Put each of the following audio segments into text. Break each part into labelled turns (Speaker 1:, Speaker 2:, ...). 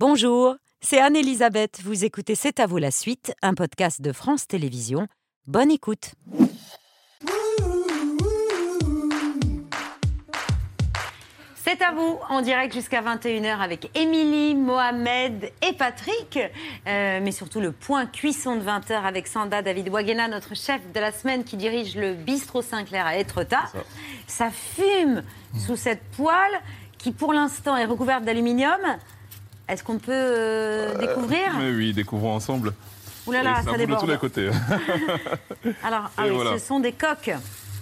Speaker 1: Bonjour, c'est Anne-Elisabeth. Vous écoutez C'est à vous la suite, un podcast de France Télévisions. Bonne écoute. C'est à vous, en direct jusqu'à 21h avec Émilie, Mohamed et Patrick. Euh, mais surtout le point cuisson de 20h avec Sanda David Wagena, notre chef de la semaine qui dirige le bistrot Sinclair à Etretat. Ça. fume sous cette poêle qui pour l'instant est recouverte d'aluminium. Est-ce qu'on peut euh, découvrir
Speaker 2: Mais oui, découvrons ensemble.
Speaker 1: Ouh là là,
Speaker 2: Et
Speaker 1: ça,
Speaker 2: boule de
Speaker 1: déborde.
Speaker 2: tous les côtés.
Speaker 1: Alors, ah oui,
Speaker 2: voilà.
Speaker 1: ce sont des coques.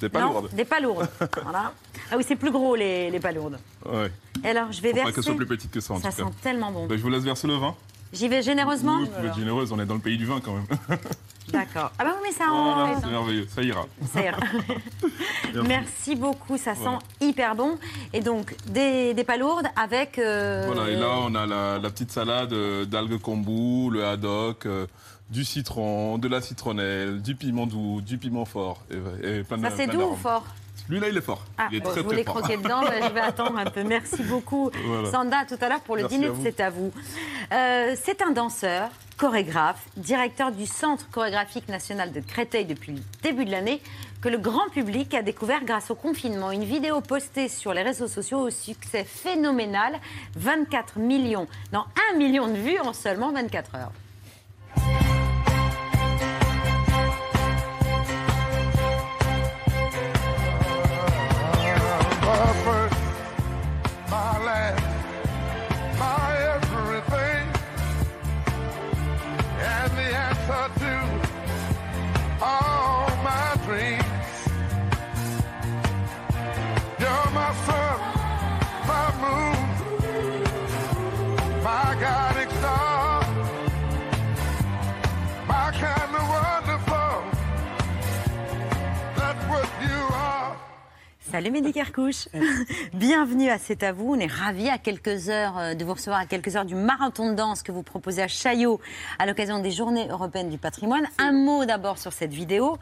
Speaker 2: Des pas
Speaker 1: Non,
Speaker 2: lourdes.
Speaker 1: Des palourdes. voilà. Ah oui, c'est plus gros les, les palourdes.
Speaker 2: Ouais.
Speaker 1: Et alors, je vais
Speaker 2: Faut pas
Speaker 1: verser.
Speaker 2: qu'elles soient plus petites que ça en
Speaker 1: ça
Speaker 2: tout
Speaker 1: sent
Speaker 2: cas.
Speaker 1: tellement bon.
Speaker 2: Bah, je vous laisse verser le vin.
Speaker 1: J'y vais généreusement
Speaker 2: Vous pouvez être généreuse, on est dans le pays du vin quand même.
Speaker 1: D'accord. Ah bah oui, mais ça
Speaker 2: Voilà,
Speaker 1: en...
Speaker 2: c'est merveilleux, ça ira.
Speaker 1: Ça ira. Merci beaucoup, ça sent hyper bon. Et donc, des, des palourdes avec... euh,
Speaker 2: Voilà, et là on a la, la petite salade euh, d'algues kombu, le haddock, euh, du citron, de la citronnelle, du piment doux, du piment fort. Et, et plein de
Speaker 1: Ça, c'est
Speaker 2: plein
Speaker 1: doux ou
Speaker 2: d'arômes.
Speaker 1: fort?
Speaker 2: Lui-là, il est fort.
Speaker 1: ah,
Speaker 2: il est
Speaker 1: bon,
Speaker 2: très
Speaker 1: je voulais
Speaker 2: très fort.
Speaker 1: croquer dedans, je vais attendre un peu. Merci beaucoup,
Speaker 2: Voilà.
Speaker 1: Sanda, à tout à l'heure pour le
Speaker 2: Merci
Speaker 1: dîner. C'est à vous. Euh, c'est un danseur, chorégraphe, directeur du Centre chorégraphique national de Créteil depuis le début de l'année, que le grand public a découvert grâce au confinement. Une vidéo postée sur les réseaux sociaux au succès phénoménal, 24 millions, non 1 million de vues en seulement 24 heures. Salut Mehdi Kerkouche. Bienvenue à C'est à vous. On est ravis à quelques heures euh, de vous recevoir à quelques heures du marathon de danse que vous proposez à Chaillot à l'occasion des Journées européennes du patrimoine. Un mot d'abord sur cette vidéo,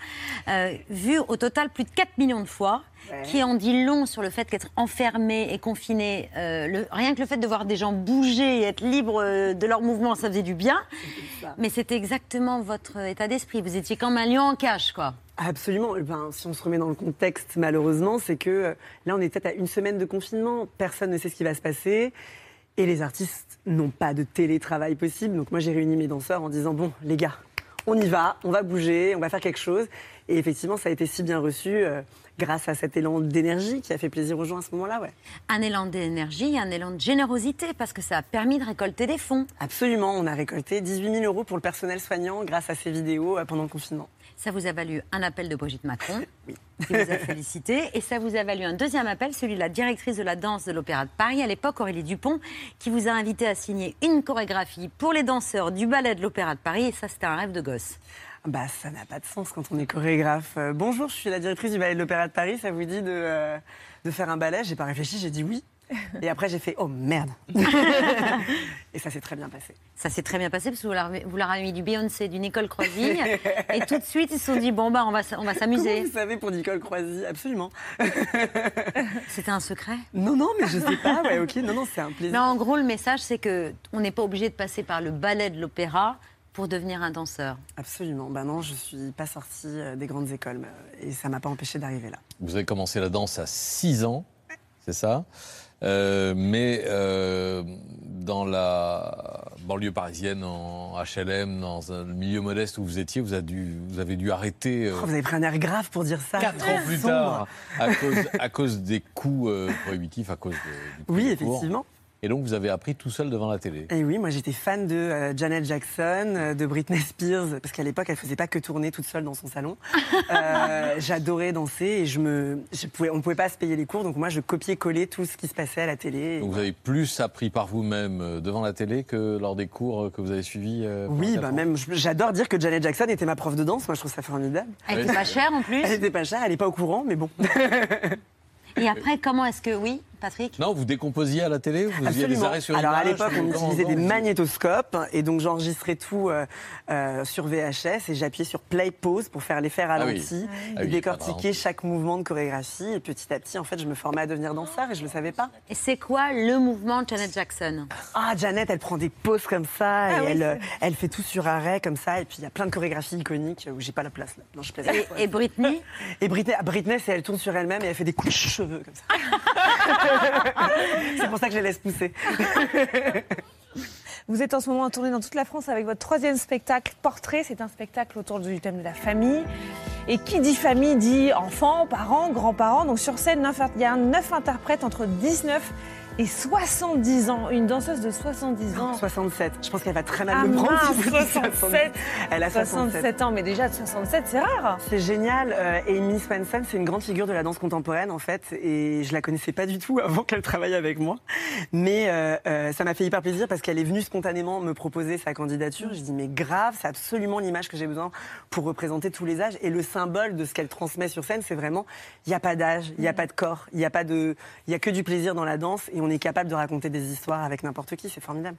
Speaker 1: euh, vue au total plus de 4 millions de fois, qui en dit long sur le fait qu'être enfermé et confiné, euh, le- rien que le fait de voir des gens bouger et être libres de leurs mouvements, ça faisait du bien. Mais c'était exactement votre état d'esprit. Vous étiez comme un lion en cage, quoi.
Speaker 3: Absolument. Ben, si on se remet dans le contexte, malheureusement, c'est que euh, là, on est peut-être à une semaine de confinement. Personne ne sait ce qui va se passer. Et les artistes n'ont pas de télétravail possible. Donc moi, j'ai réuni mes danseurs en disant, bon, les gars, on y va, on va bouger, on va faire quelque chose. Et effectivement, ça a été si bien reçu euh, grâce à cet élan d'énergie qui a fait plaisir aux gens à ce moment-là. Ouais.
Speaker 1: Un élan d'énergie, un élan de générosité, parce que ça a permis de récolter des fonds.
Speaker 3: Absolument. On a récolté 18 000 euros pour le personnel soignant grâce à ces vidéos euh, pendant le confinement.
Speaker 1: Ça vous a valu un appel de Brigitte Macron, qui vous a félicité, et ça vous a valu un deuxième appel, celui de la directrice de la danse de l'Opéra de Paris, à l'époque Aurélie Dupont, qui vous a invité à signer une chorégraphie pour les danseurs du ballet de l'Opéra de Paris, et ça c'était un rêve de gosse.
Speaker 3: Bah, ça n'a pas de sens quand on est chorégraphe. Euh, bonjour, je suis la directrice du ballet de l'Opéra de Paris. Ça vous dit de, euh, de faire un ballet? J'ai pas réfléchi, j'ai dit oui. Et après, j'ai fait oh merde. et ça s'est très bien passé.
Speaker 1: Ça s'est très bien passé, parce que vous leur, vous leur avez mis du Beyoncé, du Nicole Croisille, et tout de suite ils se sont dit, bon bah on va, on va s'amuser.
Speaker 3: vous savez pour Nicole Croisy Absolument.
Speaker 1: C'était un secret?
Speaker 3: Non, non, mais je sais pas. Ouais, ok, non, non, c'est un plaisir.
Speaker 1: Mais en gros, le message, c'est que on n'est pas obligé de passer par le ballet de l'opéra pour devenir un danseur.
Speaker 3: Absolument. Bah non, je suis pas sortie euh, des grandes écoles mais- et ça m'a pas empêché d'arriver là.
Speaker 4: Vous avez commencé la danse à 6 ans, c'est ça? Euh, Mais euh, dans la banlieue parisienne, en HLM, dans un milieu modeste où vous étiez, vous avez dû, vous avez dû arrêter euh,
Speaker 3: Oh, vous avez pris un air grave pour dire ça.
Speaker 4: quatre ans plus
Speaker 3: Sombre.
Speaker 4: tard à cause, à cause des coûts euh, prohibitifs, à cause de, du prix
Speaker 3: Oui,
Speaker 4: des cours. Et donc vous avez appris tout seul devant la télé.
Speaker 3: Et oui, moi j'étais fan de euh, Janet Jackson, euh, de Britney Spears, parce qu'à l'époque elle faisait pas que tourner toute seule dans son salon. Euh, J'adorais danser et je me, je pouvais, on ne pouvait pas se payer les cours, donc moi je copiais-collais tout ce qui se passait à la télé.
Speaker 4: Donc vous avez plus appris par vous-même devant la télé que lors des cours que vous avez suivis euh,
Speaker 3: Oui, bah même, j'adore dire que Janet Jackson était ma prof de danse. Moi, je trouve ça formidable.
Speaker 1: Elle était pas chère en plus.
Speaker 3: Elle était pas chère, elle est pas au courant, mais bon.
Speaker 1: Et après, comment est-ce que, oui, Patrick
Speaker 4: Non, vous décomposiez à la télé Vous faisiez des arrêts sur
Speaker 3: Alors à l'époque, on utilisait des magnétoscopes et donc j'enregistrais tout euh, euh, sur VHS et j'appuyais sur play pause pour faire l'effet ralenti
Speaker 4: Ah
Speaker 3: et
Speaker 4: oui,
Speaker 3: décortiquer chaque mouvement de chorégraphie. Et petit à petit, en fait, je me formais à devenir danseur et je le savais pas.
Speaker 1: Et c'est quoi le mouvement de Janet Jackson?
Speaker 3: Ah, Janet, elle prend des pauses comme ça et
Speaker 1: Ah oui,
Speaker 3: elle, euh, elle fait tout sur arrêt comme ça. Et puis il y a plein de chorégraphies iconiques où j'ai pas la place là. Non, je plaisante.
Speaker 1: et, et Britney?
Speaker 3: Et Britney, ah, Britney, c'est elle tourne sur elle-même et elle fait des coups de cheveux comme ça. c'est pour ça que je les laisse pousser.
Speaker 5: Vous êtes en ce moment en tournée dans toute la France avec votre troisième spectacle Portrait. C'est un spectacle autour du thème de la famille. Et qui dit famille dit enfants, parents, grands-parents. Donc sur scène, il y a neuf interprètes entre 19 et 70 ans. Une danseuse de 70 ans.
Speaker 3: 67. Je pense qu'elle va très mal
Speaker 5: Ah
Speaker 3: le prendre.
Speaker 5: mince,
Speaker 3: si je dis
Speaker 5: 67.
Speaker 3: Elle a 67.
Speaker 5: 67 ans, mais déjà de 67, c'est rare.
Speaker 3: C'est génial. Euh, Amy Swenson, c'est une grande figure de la danse contemporaine en fait, et je la connaissais pas du tout avant qu'elle travaille avec moi. Mais euh, euh, ça m'a fait hyper plaisir parce qu'elle est venue spontanément me proposer sa candidature. Je dis mais grave, c'est absolument l'image que j'ai besoin pour représenter tous les âges. Et le symbole de ce qu'elle transmet sur scène, c'est vraiment il n'y a pas d'âge, il n'y a pas de corps, il n'y a pas de, il y a que du plaisir dans la danse, et on est capable de raconter des histoires avec n'importe qui. C'est formidable.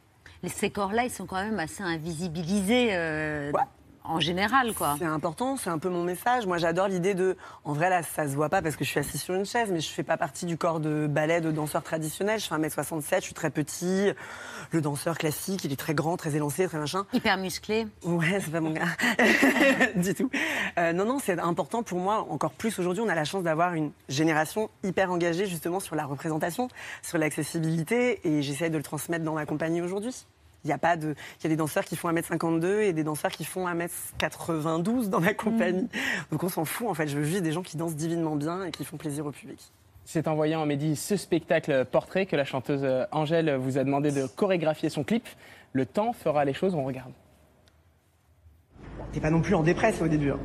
Speaker 1: Ces corps-là, ils sont quand même assez invisibilisés euh,
Speaker 3: Ouais.
Speaker 1: En général, quoi.
Speaker 3: C'est important, c'est un peu mon message. Moi, j'adore l'idée de. En vrai, là, ça se voit pas parce que je suis assis sur une chaise, mais je fais pas partie du corps de ballet de danseur traditionnel. Je fais 1m67, je suis très petit. Le danseur classique, il est très grand, très élancé, très machin.
Speaker 1: Hyper musclés.
Speaker 3: Ouais, c'est pas mon gars. du tout. Euh, non, non, c'est important pour moi, encore plus aujourd'hui. On a la chance d'avoir une génération hyper engagée justement sur la représentation, sur l'accessibilité, et j'essaie de le transmettre dans ma compagnie aujourd'hui. Il y a pas de, il y a des danseurs qui font 1m52 et des danseurs qui font 1m92 dans ma compagnie. Donc on s'en fout en fait. Je veux juste des gens qui dansent divinement bien et qui font plaisir au public.
Speaker 6: C'est en voyant Mehdi ce spectacle portrait que la chanteuse euh, Angèle vous a demandé de chorégraphier son clip. Le temps fera les choses, on regarde.
Speaker 3: T'es pas non plus en dépresse au début. hein.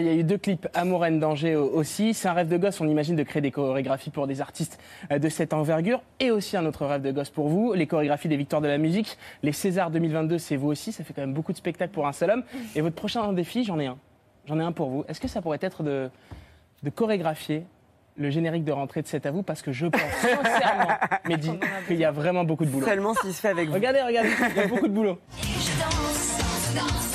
Speaker 6: Il y a eu deux clips Amour and Danger au- aussi. C'est un rêve de gosse, on imagine, de créer des chorégraphies pour des artistes euh, de cette envergure. Et aussi un autre rêve de gosse pour vous, les chorégraphies des Victoires de la musique. Les Césars 2022, c'est vous aussi. Ça fait quand même beaucoup de spectacles pour un seul homme. Et votre prochain défi, j'en ai un. J'en ai un pour vous. Est-ce que ça pourrait être de, de chorégraphier le générique de rentrée de cet à vous? Parce que je pense sincèrement, Mehdi, qu'il y a vraiment beaucoup de boulot.
Speaker 3: Seulement s'il se fait avec vous.
Speaker 6: Regardez, regardez, il y a beaucoup de boulot.
Speaker 7: Et je danse, danse,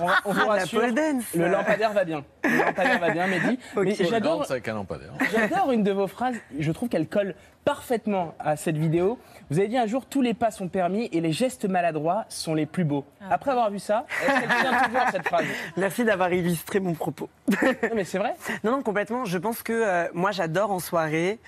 Speaker 6: On, on vous
Speaker 3: La
Speaker 6: rassure, le lampadaire va bien. Le lampadaire va bien, Mehdi. Mais
Speaker 3: Ok.
Speaker 6: j'adore,
Speaker 4: Danse avec un lampadaire.
Speaker 6: j'adore une de vos phrases. Je trouve qu'elle colle parfaitement à cette vidéo. Vous avez dit un jour tous les pas sont permis et les gestes maladroits sont les plus beaux. Après avoir vu ça, est-ce qu'elle vient toujours cette phrase
Speaker 3: Merci d'avoir illustré mon propos.
Speaker 6: Non, mais c'est vrai.
Speaker 3: Non, non, complètement. Je pense que euh, moi, j'adore en soirée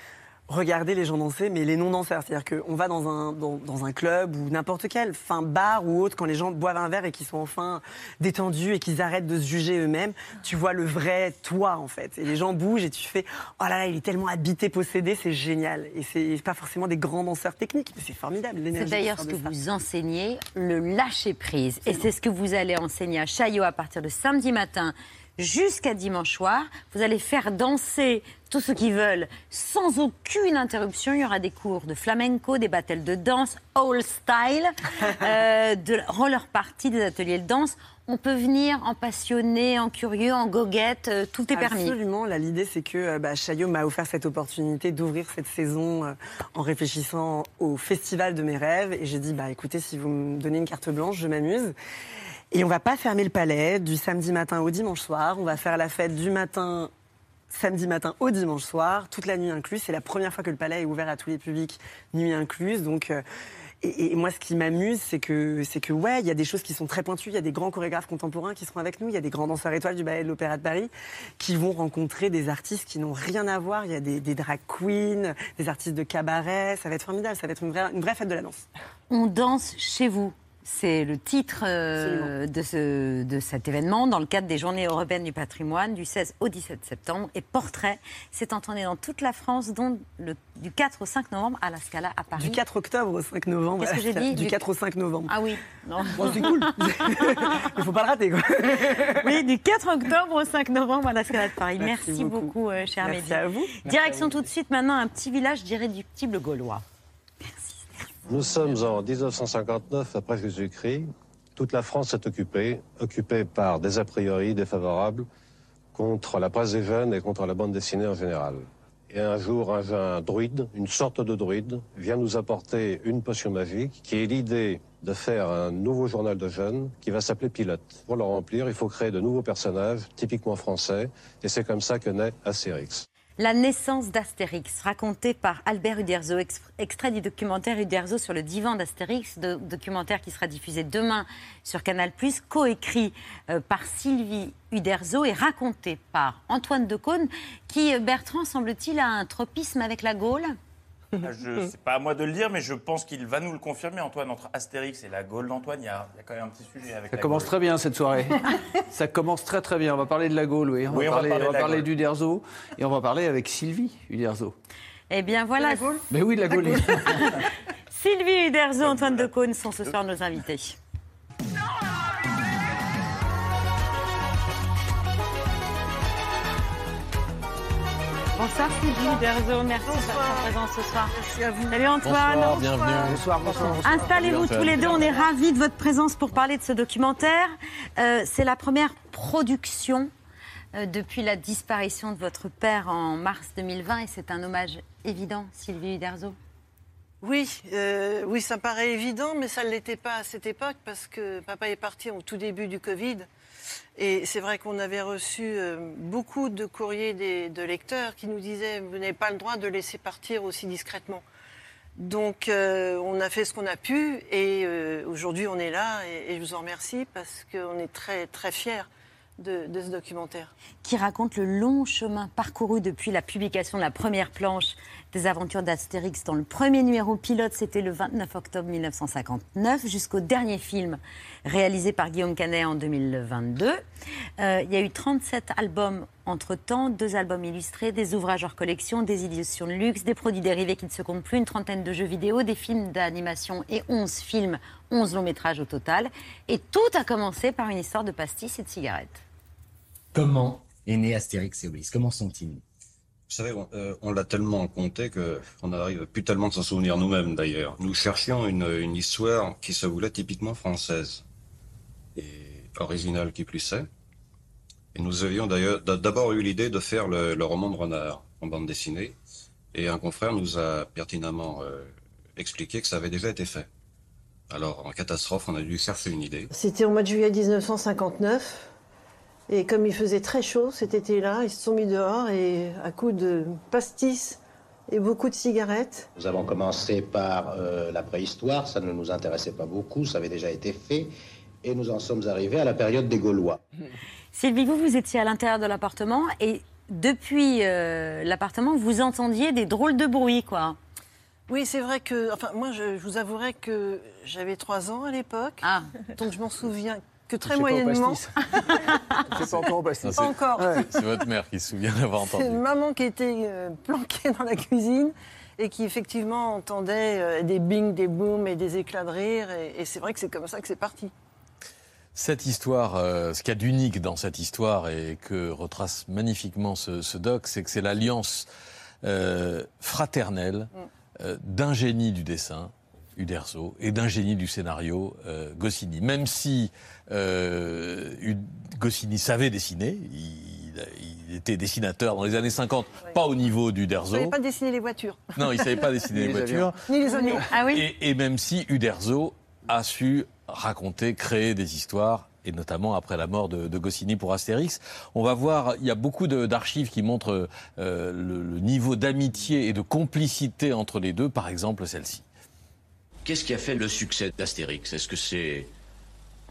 Speaker 3: regarder les gens danser, mais les non-danseurs. C'est-à-dire qu'on va dans un, dans, dans un club ou n'importe quel, fin bar ou autre, quand les gens boivent un verre et qu'ils sont enfin détendus et qu'ils arrêtent de se juger eux-mêmes, tu vois le vrai toi, en fait. Et les gens bougent et tu fais « Oh là là, il est tellement habité, possédé, c'est génial ». Et c'est pas forcément des grands danseurs techniques, mais c'est formidable,
Speaker 1: C'est d'ailleurs ce que
Speaker 3: ça.
Speaker 1: vous enseignez, le lâcher-prise. Et c'est ce que vous allez enseigner à Chaillot à partir de samedi matin jusqu'à dimanche soir. Vous allez faire danser tous ceux qui veulent sans aucune interruption. Il y aura des cours de flamenco, des battles de danse, all style, euh, de roller party, des ateliers de danse. On peut venir en passionné, en curieux, en goguette, euh, tout est permis.
Speaker 3: Absolument. Là, l'idée, c'est que euh, bah, Chaillot m'a offert cette opportunité d'ouvrir cette saison en réfléchissant au festival de mes rêves. Et j'ai dit, bah, écoutez, si vous me donnez une carte blanche, je m'amuse. Et on va pas fermer le palais du samedi matin au dimanche soir. On va faire la fête du matin samedi matin au dimanche soir, toute la nuit incluse. C'est la première fois que le palais est ouvert à tous les publics, nuit incluse. Donc, euh, et, moi, ce qui m'amuse, c'est que, c'est que, ouais, il y a des choses qui sont très pointues. Il y a des grands chorégraphes contemporains qui seront avec nous. Il y a des grands danseurs étoiles du ballet de l'Opéra de Paris qui vont rencontrer des artistes qui n'ont rien à voir. Il y a des, drag queens, des artistes de cabaret. Ça va être formidable. Ça va être une vraie fête de la danse.
Speaker 1: On danse chez vous. C'est le titre euh, de, ce, de cet événement dans le cadre des Journées européennes du patrimoine du 16 au 17 septembre. Et Portrait s'est entendu dans toute la France, dont le, du 4 au 5 novembre à la Scala à Paris.
Speaker 3: Du 4 octobre au 5 novembre.
Speaker 1: Qu'est-ce que j'ai dit
Speaker 3: Du
Speaker 1: Du-
Speaker 3: 4 au 5 novembre.
Speaker 1: Ah oui, non.
Speaker 3: Bon, c'est cool. Il faut pas le rater, quoi.
Speaker 1: Oui, du 4 octobre au 5 novembre à la Scala de Paris. Merci,
Speaker 3: Merci
Speaker 1: beaucoup,
Speaker 3: beaucoup.
Speaker 1: euh, cher
Speaker 3: Merci
Speaker 1: Mehdi.
Speaker 3: à vous.
Speaker 1: Direction tout de suite maintenant un petit village d'irréductibles gaulois.
Speaker 8: Nous sommes en 1959 après Jésus-Christ. Toute la France est occupée, occupée par des a priori défavorables contre la presse des jeunes et contre la bande dessinée en général. Et un jour, un, druide, une sorte de druide, vient nous apporter une potion magique qui est l'idée de faire un nouveau journal de jeunes qui va s'appeler Pilote. Pour le remplir, il faut créer de nouveaux personnages, typiquement français, et c'est comme ça que naît Astérix.
Speaker 1: La naissance d'Astérix, racontée par Albert Uderzo, ex- extrait du documentaire Uderzo sur le divan d'Astérix, documentaire qui sera diffusé demain sur Canal+, coécrit euh, par Sylvie Uderzo et raconté par Antoine Decaune, qui, euh, Bertrand, semble-t-il, a un tropisme avec la Gaule?
Speaker 9: Je c'est pas à moi de le dire, mais je pense qu'il va nous le confirmer, Antoine, entre Astérix et la Gaule d'Antoine. Il y, a il y a quand même un petit sujet avec
Speaker 10: Ça
Speaker 9: la
Speaker 10: commence
Speaker 9: Gaule.
Speaker 10: très bien cette soirée. ça commence très très bien. On va parler de la Gaule, oui. On
Speaker 9: Oui,
Speaker 10: va
Speaker 9: on va
Speaker 10: parler,
Speaker 9: parler de
Speaker 10: on va
Speaker 9: la
Speaker 10: parler
Speaker 9: Gaule.
Speaker 10: d'Uderzo et on va parler avec Sylvie Uderzo.
Speaker 1: Eh bien voilà,
Speaker 10: Mais oui, de la Gaule.
Speaker 1: Sylvie Uderzo, Antoine Decaune sont ce soir nos invités. Bonsoir Sylvie Uderzo, merci de votre présence ce soir.
Speaker 11: Merci à vous.
Speaker 1: Salut Antoine.
Speaker 4: Bonsoir, bienvenue.
Speaker 10: bonsoir, bonsoir.
Speaker 1: Installez-vous tous les deux, on est ravis de votre présence pour parler de ce documentaire. Euh, c'est la première production euh, depuis la disparition de votre père en mars 2020 et c'est un hommage évident, Sylvie Uderzo.
Speaker 11: Oui, euh, oui, ça paraît évident, mais ça ne l'était pas à cette époque parce que papa est parti au tout début du Covid. Et c'est vrai qu'on avait reçu euh, beaucoup de courriers de lecteurs qui nous disaient Vous n'avez pas le droit de laisser partir aussi discrètement. Donc, euh, on a fait ce qu'on a pu et euh, aujourd'hui, on est là et, je vous en remercie parce qu'on est très, très fiers de ce documentaire.
Speaker 1: qui raconte le long chemin parcouru depuis la publication de la première planche des aventures d'Astérix dans le premier numéro pilote, c'était le 29 octobre 1959, jusqu'au dernier film réalisé par Guillaume Canet en 2022. Euh, il y a eu 37 albums entre-temps, deux albums illustrés, des ouvrages hors collection, des éditions de luxe, des produits dérivés qui ne se comptent plus, une trentaine de jeux vidéo, des films d'animation et 11 films, 11 longs métrages au total. Et tout a commencé par une histoire de pastis et de cigarettes.
Speaker 12: Comment est né Astérix et Obélix? Comment sont-ils
Speaker 8: Vous savez, on, euh, l'a tellement compté que on n'arrive plus tellement de s'en souvenir nous-mêmes d'ailleurs. Nous cherchions une, histoire qui se voulait typiquement française et originale qui plus est. Et nous avions d'ailleurs d'abord eu l'idée de faire le, le roman de Renard en bande dessinée. Et un confrère nous a pertinemment euh, expliqué que ça avait déjà été fait. Alors, en catastrophe, on a dû chercher une idée.
Speaker 11: C'était au mois de juillet 1959. Et comme il faisait très chaud cet été-là, ils se sont mis dehors et à coups de pastis et beaucoup de cigarettes.
Speaker 13: Nous avons commencé par euh, la préhistoire, ça ne nous intéressait pas beaucoup, ça avait déjà été fait, et nous en sommes arrivés à la période des Gaulois.
Speaker 1: Sylvie, vous, vous étiez à l'intérieur de l'appartement et depuis euh, l'appartement, vous entendiez des drôles de bruits, quoi.
Speaker 11: Oui, c'est vrai que, enfin, moi, je, je vous avouerai que j'avais trois ans à l'époque,
Speaker 1: Ah,
Speaker 11: donc je m'en souviens que très
Speaker 10: C'est pas au
Speaker 11: moyennement.
Speaker 10: C'est pas encore au pastis.
Speaker 11: Pas encore.
Speaker 4: C'est votre mère qui se souvient d'avoir entendu.
Speaker 11: C'est maman qui était euh, planquée dans la cuisine et qui effectivement entendait euh, des bing, des booms et des éclats de rire. Et, et c'est vrai que c'est comme ça que c'est parti.
Speaker 4: Cette histoire, euh, ce qu'il y a d'unique dans cette histoire et que retrace magnifiquement ce, ce doc, c'est que c'est l'alliance euh, fraternelle euh, d'un génie du dessin, Uderzo, et d'un génie du scénario, euh, Goscinny. Même si euh, Goscinny savait dessiner, il, il était dessinateur dans les années 50, pas au niveau d'Uderzo.
Speaker 11: savez pas dessiner les voitures,
Speaker 4: Non, il savait pas dessiner les
Speaker 10: les
Speaker 4: voitures.
Speaker 11: ni les oignons.
Speaker 1: ah oui
Speaker 4: Et, et même si Uderzo a su raconter, créer des histoires et notamment après la mort de, de Goscinny pour Astérix. On va voir, il y a beaucoup d'archives qui montrent euh, le, le niveau d'amitié et de complicité entre les deux, par exemple celle-ci.
Speaker 14: Qu'est-ce qui a fait le succès d'Astérix? Est-ce que c'est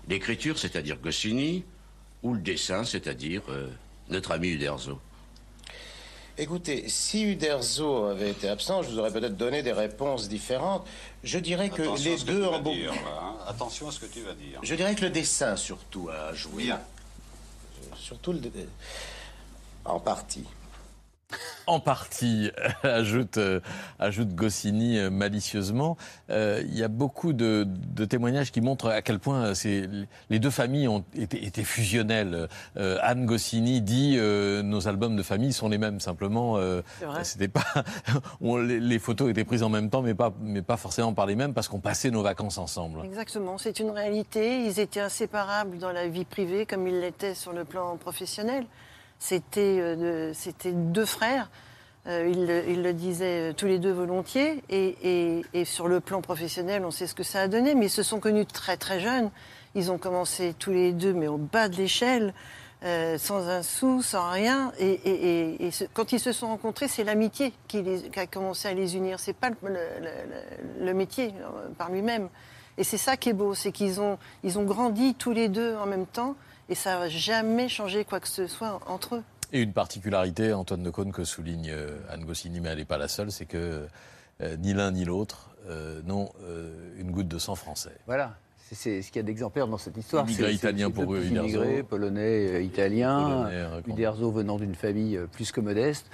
Speaker 14: l'écriture, c'est-à-dire Goscinny, ou le dessin, c'est-à-dire euh, notre ami Uderzo?
Speaker 13: Écoutez, si Uderzo avait été absent, je vous aurais peut-être donné des réponses différentes. Je dirais que
Speaker 15: Attention à
Speaker 13: les
Speaker 15: ce que
Speaker 13: deux
Speaker 15: tu
Speaker 13: en
Speaker 15: vas
Speaker 13: beaucoup.
Speaker 15: dire, là, hein. Attention à ce que tu vas dire.
Speaker 13: Je dirais que le dessin surtout a joué.
Speaker 15: Bien.
Speaker 13: Surtout le... en partie.
Speaker 4: En partie, ajoute, euh, ajoute Goscinny euh, malicieusement. Euh, Il y a beaucoup de, de témoignages qui montrent à quel point euh, les deux familles ont été, été fusionnelles. Euh, Anne Goscinny dit euh, nos albums de famille sont les mêmes. Simplement, euh, c'était pas, on- les, les photos étaient prises en même temps, mais pas, mais pas forcément par les mêmes parce qu'on passait nos vacances ensemble.
Speaker 11: Exactement, c'est une réalité. Ils étaient inséparables dans la vie privée comme ils l'étaient sur le plan professionnel. C'était euh, c'était deux frères. Euh, ils, le- disaient euh, tous les deux volontiers. Et, sur le plan professionnel, on sait ce que ça a donné. Mais ils se sont connus très très jeunes. Ils ont commencé tous les deux, mais au bas de l'échelle, sans un sou, sans rien. Et, quand ils se sont rencontrés, c'est l'amitié qui, a commencé à les unir. C'est pas le, métier par lui-même. Et c'est ça qui est beau, c'est qu'ils ont, ils ont grandi tous les deux en même temps. Et ça n'a jamais changé quoi que ce soit entre eux.
Speaker 4: Et une particularité, Antoine de Caunes, que souligne euh, Anne Goscinny, mais elle n'est pas la seule, c'est que euh, ni l'un ni l'autre euh, n'ont euh, une goutte de sang français.
Speaker 10: Voilà. C'est- ce qu'il y a d'exemplaire dans cette histoire.
Speaker 4: Immigré
Speaker 10: C'est-
Speaker 4: italien
Speaker 10: c'est
Speaker 4: pour eux, Uderzo.
Speaker 10: immigrés, polonais, italiens. Uderzo venant d'une famille plus que modeste.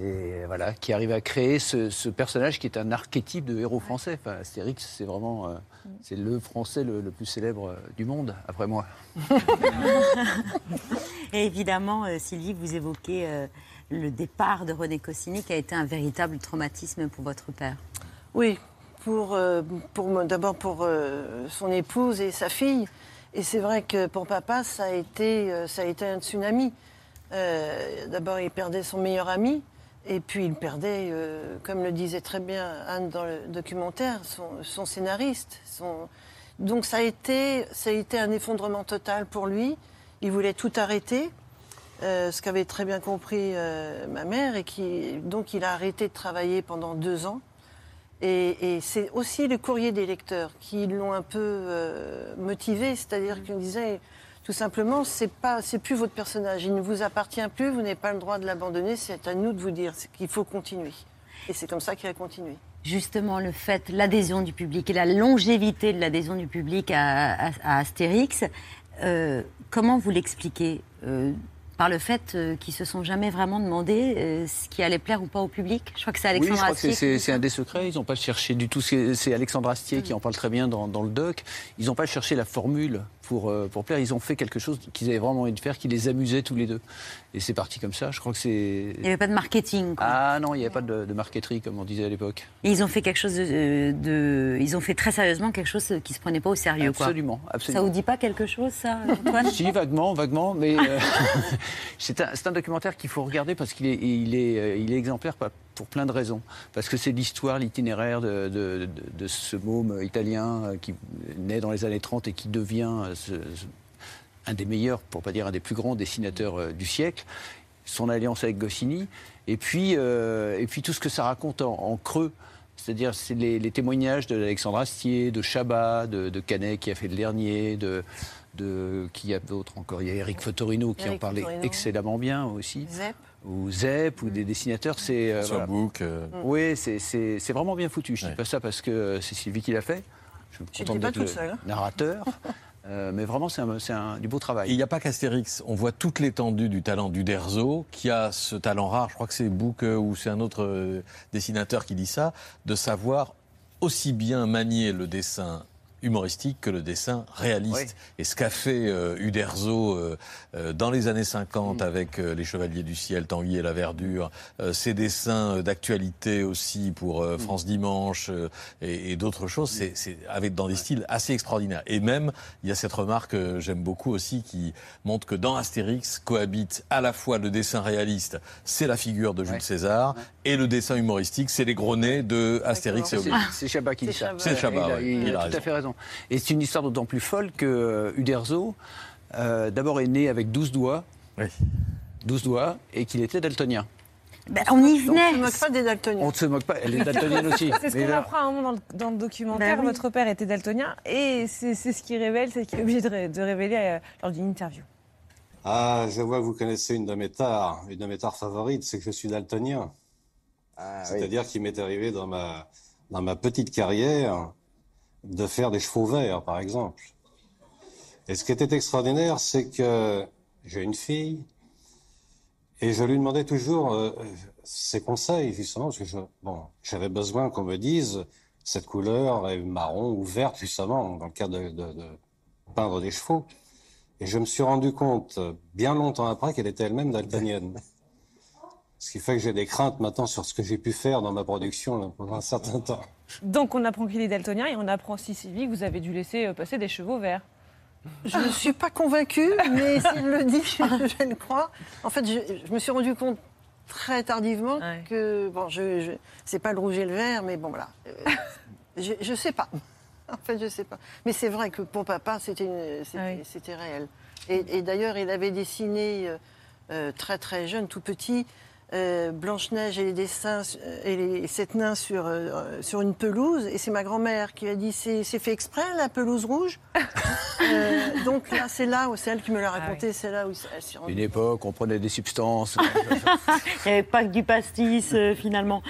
Speaker 10: Et voilà, qui arrive à créer ce, ce personnage qui est un archétype de héros français. Enfin, Astérix, c'est vraiment euh, c'est le français le, le plus célèbre euh, du monde, après moi.
Speaker 1: Et évidemment, euh, Sylvie, vous évoquez euh, le départ de René Goscinny qui a été un véritable traumatisme pour votre père.
Speaker 11: Oui, pour, euh, pour d'abord pour euh, son épouse et sa fille. Et c'est vrai que pour papa, ça a été, euh, ça a été un tsunami. Euh, d'abord, il perdait son meilleur ami. Et puis, il perdait, euh, comme le disait très bien Anne dans le documentaire, son, son scénariste. Son... Donc, ça a, été, ça a été un effondrement total pour lui. Il voulait tout arrêter. Euh, ce qu'avait très bien compris euh, ma mère, et qui, donc il a arrêté de travailler pendant deux ans. Et, et c'est aussi le courrier des lecteurs qui l'ont un peu motivé, c'est-à-dire qu'ils disaient tout simplement, c'est pas, c'est plus votre personnage, il ne vous appartient plus, vous n'avez pas le droit de l'abandonner, c'est à nous de vous dire qu'il faut continuer. Et c'est comme ça qu'il a continué.
Speaker 1: Justement, le fait, l'adhésion du public et la longévité de l'adhésion du public à, à- à Astérix, euh, comment vous l'expliquez Euh, Par le fait euh, qu'ils se sont jamais vraiment demandé euh, ce qui allait plaire ou pas au public? Je crois que c'est
Speaker 10: Oui, je
Speaker 1: Alexandre
Speaker 10: crois que c'est-
Speaker 1: Astier
Speaker 10: un des secrets. Ils n'ont pas cherché du tout. C'est Alexandre Astier qui en parle très bien dans, dans le doc. Ils n'ont pas cherché la formule pour, euh, pour plaire. Ils ont fait quelque chose qu'ils avaient vraiment envie de faire, qui les amusait tous les deux. Et c'est parti comme ça. Je crois que c'est.
Speaker 1: Il n'y avait pas de marketing. quoi.
Speaker 10: Ah non, il n'y avait pas de, de marqueterie, comme on disait à l'époque.
Speaker 1: Ils ont fait quelque chose de, de- Ils ont fait très sérieusement quelque chose qui se prenait pas au sérieux. quoi.
Speaker 10: Absolument, absolument.
Speaker 1: Ça vous dit pas quelque chose, ça, Antoine
Speaker 10: Si, vaguement, vaguement, mais euh, c'est un, documentaire qu'il faut regarder parce qu'il est, il est, euh, il est exemplaire pas- pour plein de raisons. Parce que c'est l'histoire, l'itinéraire de, de- de- de ce môme italien euh, qui naît dans les années 30 et qui devient euh, ce- ce- un des meilleurs, pour pas dire un des plus grands dessinateurs euh, du siècle. Son alliance avec Goscinny, et puis, euh, et puis tout ce que ça raconte en, en creux. C'est-à-dire, c'est les, les témoignages d'Alexandre Astier, de Chabat, de, de Canet qui a fait le dernier, de, de qui y a d'autres encore Il y a Eric Fotorino qui en parlait
Speaker 11: Fotorino.
Speaker 10: excellemment bien aussi.
Speaker 11: Zep.
Speaker 10: Ou Zep, ou des dessinateurs. C'est, euh, voilà.
Speaker 4: Bouc, euh,
Speaker 10: Oui, c'est, c'est- c'est vraiment bien foutu. Je ne dis pas ça parce que euh, c'est Sylvie qui l'a fait. Je suis
Speaker 11: J'étais
Speaker 10: content
Speaker 11: pas
Speaker 10: d'être le
Speaker 11: seule, hein.
Speaker 10: narrateur. Euh, mais vraiment, c'est, un- c'est un- du beau travail.
Speaker 4: Et il n'y a pas qu'Astérix. On voit toute l'étendue du talent d'Uderzo, qui a ce talent rare, je crois que c'est Bouc euh, ou c'est un autre euh, dessinateur qui dit ça, de savoir aussi bien manier le dessin humoristique que le dessin réaliste. Et ce qu'a fait euh, Uderzo euh, euh, dans les années 50 avec euh, Les Chevaliers du Ciel, Tanguy et la Verdure, euh, ses dessins euh, d'actualité aussi pour euh, France Dimanche euh, et, et d'autres choses, c'est, c'est avec dans des styles assez extraordinaires. Et même, il y a cette remarque que j'aime beaucoup aussi qui montre que dans Astérix cohabite à la fois le dessin réaliste, c'est la figure de Jules César, et le dessin humoristique, c'est les gros nez de Astérix et
Speaker 10: C'est,
Speaker 4: Obélix.
Speaker 10: c'est Chabat qui dit ça.
Speaker 4: C'est Chabat,
Speaker 10: Il a, il
Speaker 4: Il a
Speaker 10: a tout
Speaker 4: raison.
Speaker 10: à fait raison. Et c'est une histoire d'autant plus folle que euh, Uderzo, euh, d'abord, est né avec 12 doigts. 12 doigts, et qu'il était daltonien.
Speaker 1: Ben, on y
Speaker 11: On ne
Speaker 1: venait.
Speaker 11: se moque pas des daltoniens.
Speaker 10: On ne se moque pas, elle est daltonienne aussi.
Speaker 5: C'est ce qu'on apprend à un moment dans le, dans le documentaire.
Speaker 1: Bah oui.
Speaker 5: Votre père était daltonien et c'est ce qu'il révèle, c'est qu'il est obligé de, ré- de révéler euh, lors d'une interview.
Speaker 15: Ah, je vois que vous connaissez une de mes tares. Une de mes tares favorites, c'est que je suis daltonien. C'est-à-dire qu'il m'est arrivé dans ma, dans ma petite carrière de faire des chevaux verts, par exemple. Et ce qui était extraordinaire, c'est que j'ai une fille et je lui demandais toujours euh, ses conseils, justement, parce que je, bon, j'avais besoin qu'on me dise cette couleur est marron ou verte, justement, dans le cas de, de- de peindre des chevaux. Et je me suis rendu compte, bien longtemps après, qu'elle était elle-même daltonienne. Ce qui fait que j'ai des craintes maintenant sur ce que j'ai pu faire dans ma production là, pendant un certain temps.
Speaker 5: Donc on apprend qu'il est daltonien et on apprend aussi, Sylvie, vous avez dû laisser euh, passer des chevaux verts.
Speaker 11: Je ne suis pas convaincue, mais s'il le dit, je le crois. En fait, je, je me suis rendu compte très tardivement que, bon, je, je c'est pas le rouge et le vert, mais bon, voilà. Euh, je, je sais pas. En fait, je sais pas. Mais c'est vrai que pour papa, c'était c'était réel. Et, et d'ailleurs, il avait dessiné euh, très très jeune, tout petit, euh, Blanche-Neige et les dessins euh, et les sept nains sur, euh, sur une pelouse. Et c'est ma grand-mère qui a dit c'est c'est fait exprès, la pelouse rouge Euh, Donc là, c'est là où c'est elle qui me l'a raconté, c'est là où elle s'est rendue
Speaker 10: Une époque, on prenait des substances.
Speaker 1: Il n'y avait pas que du pastis, euh, finalement.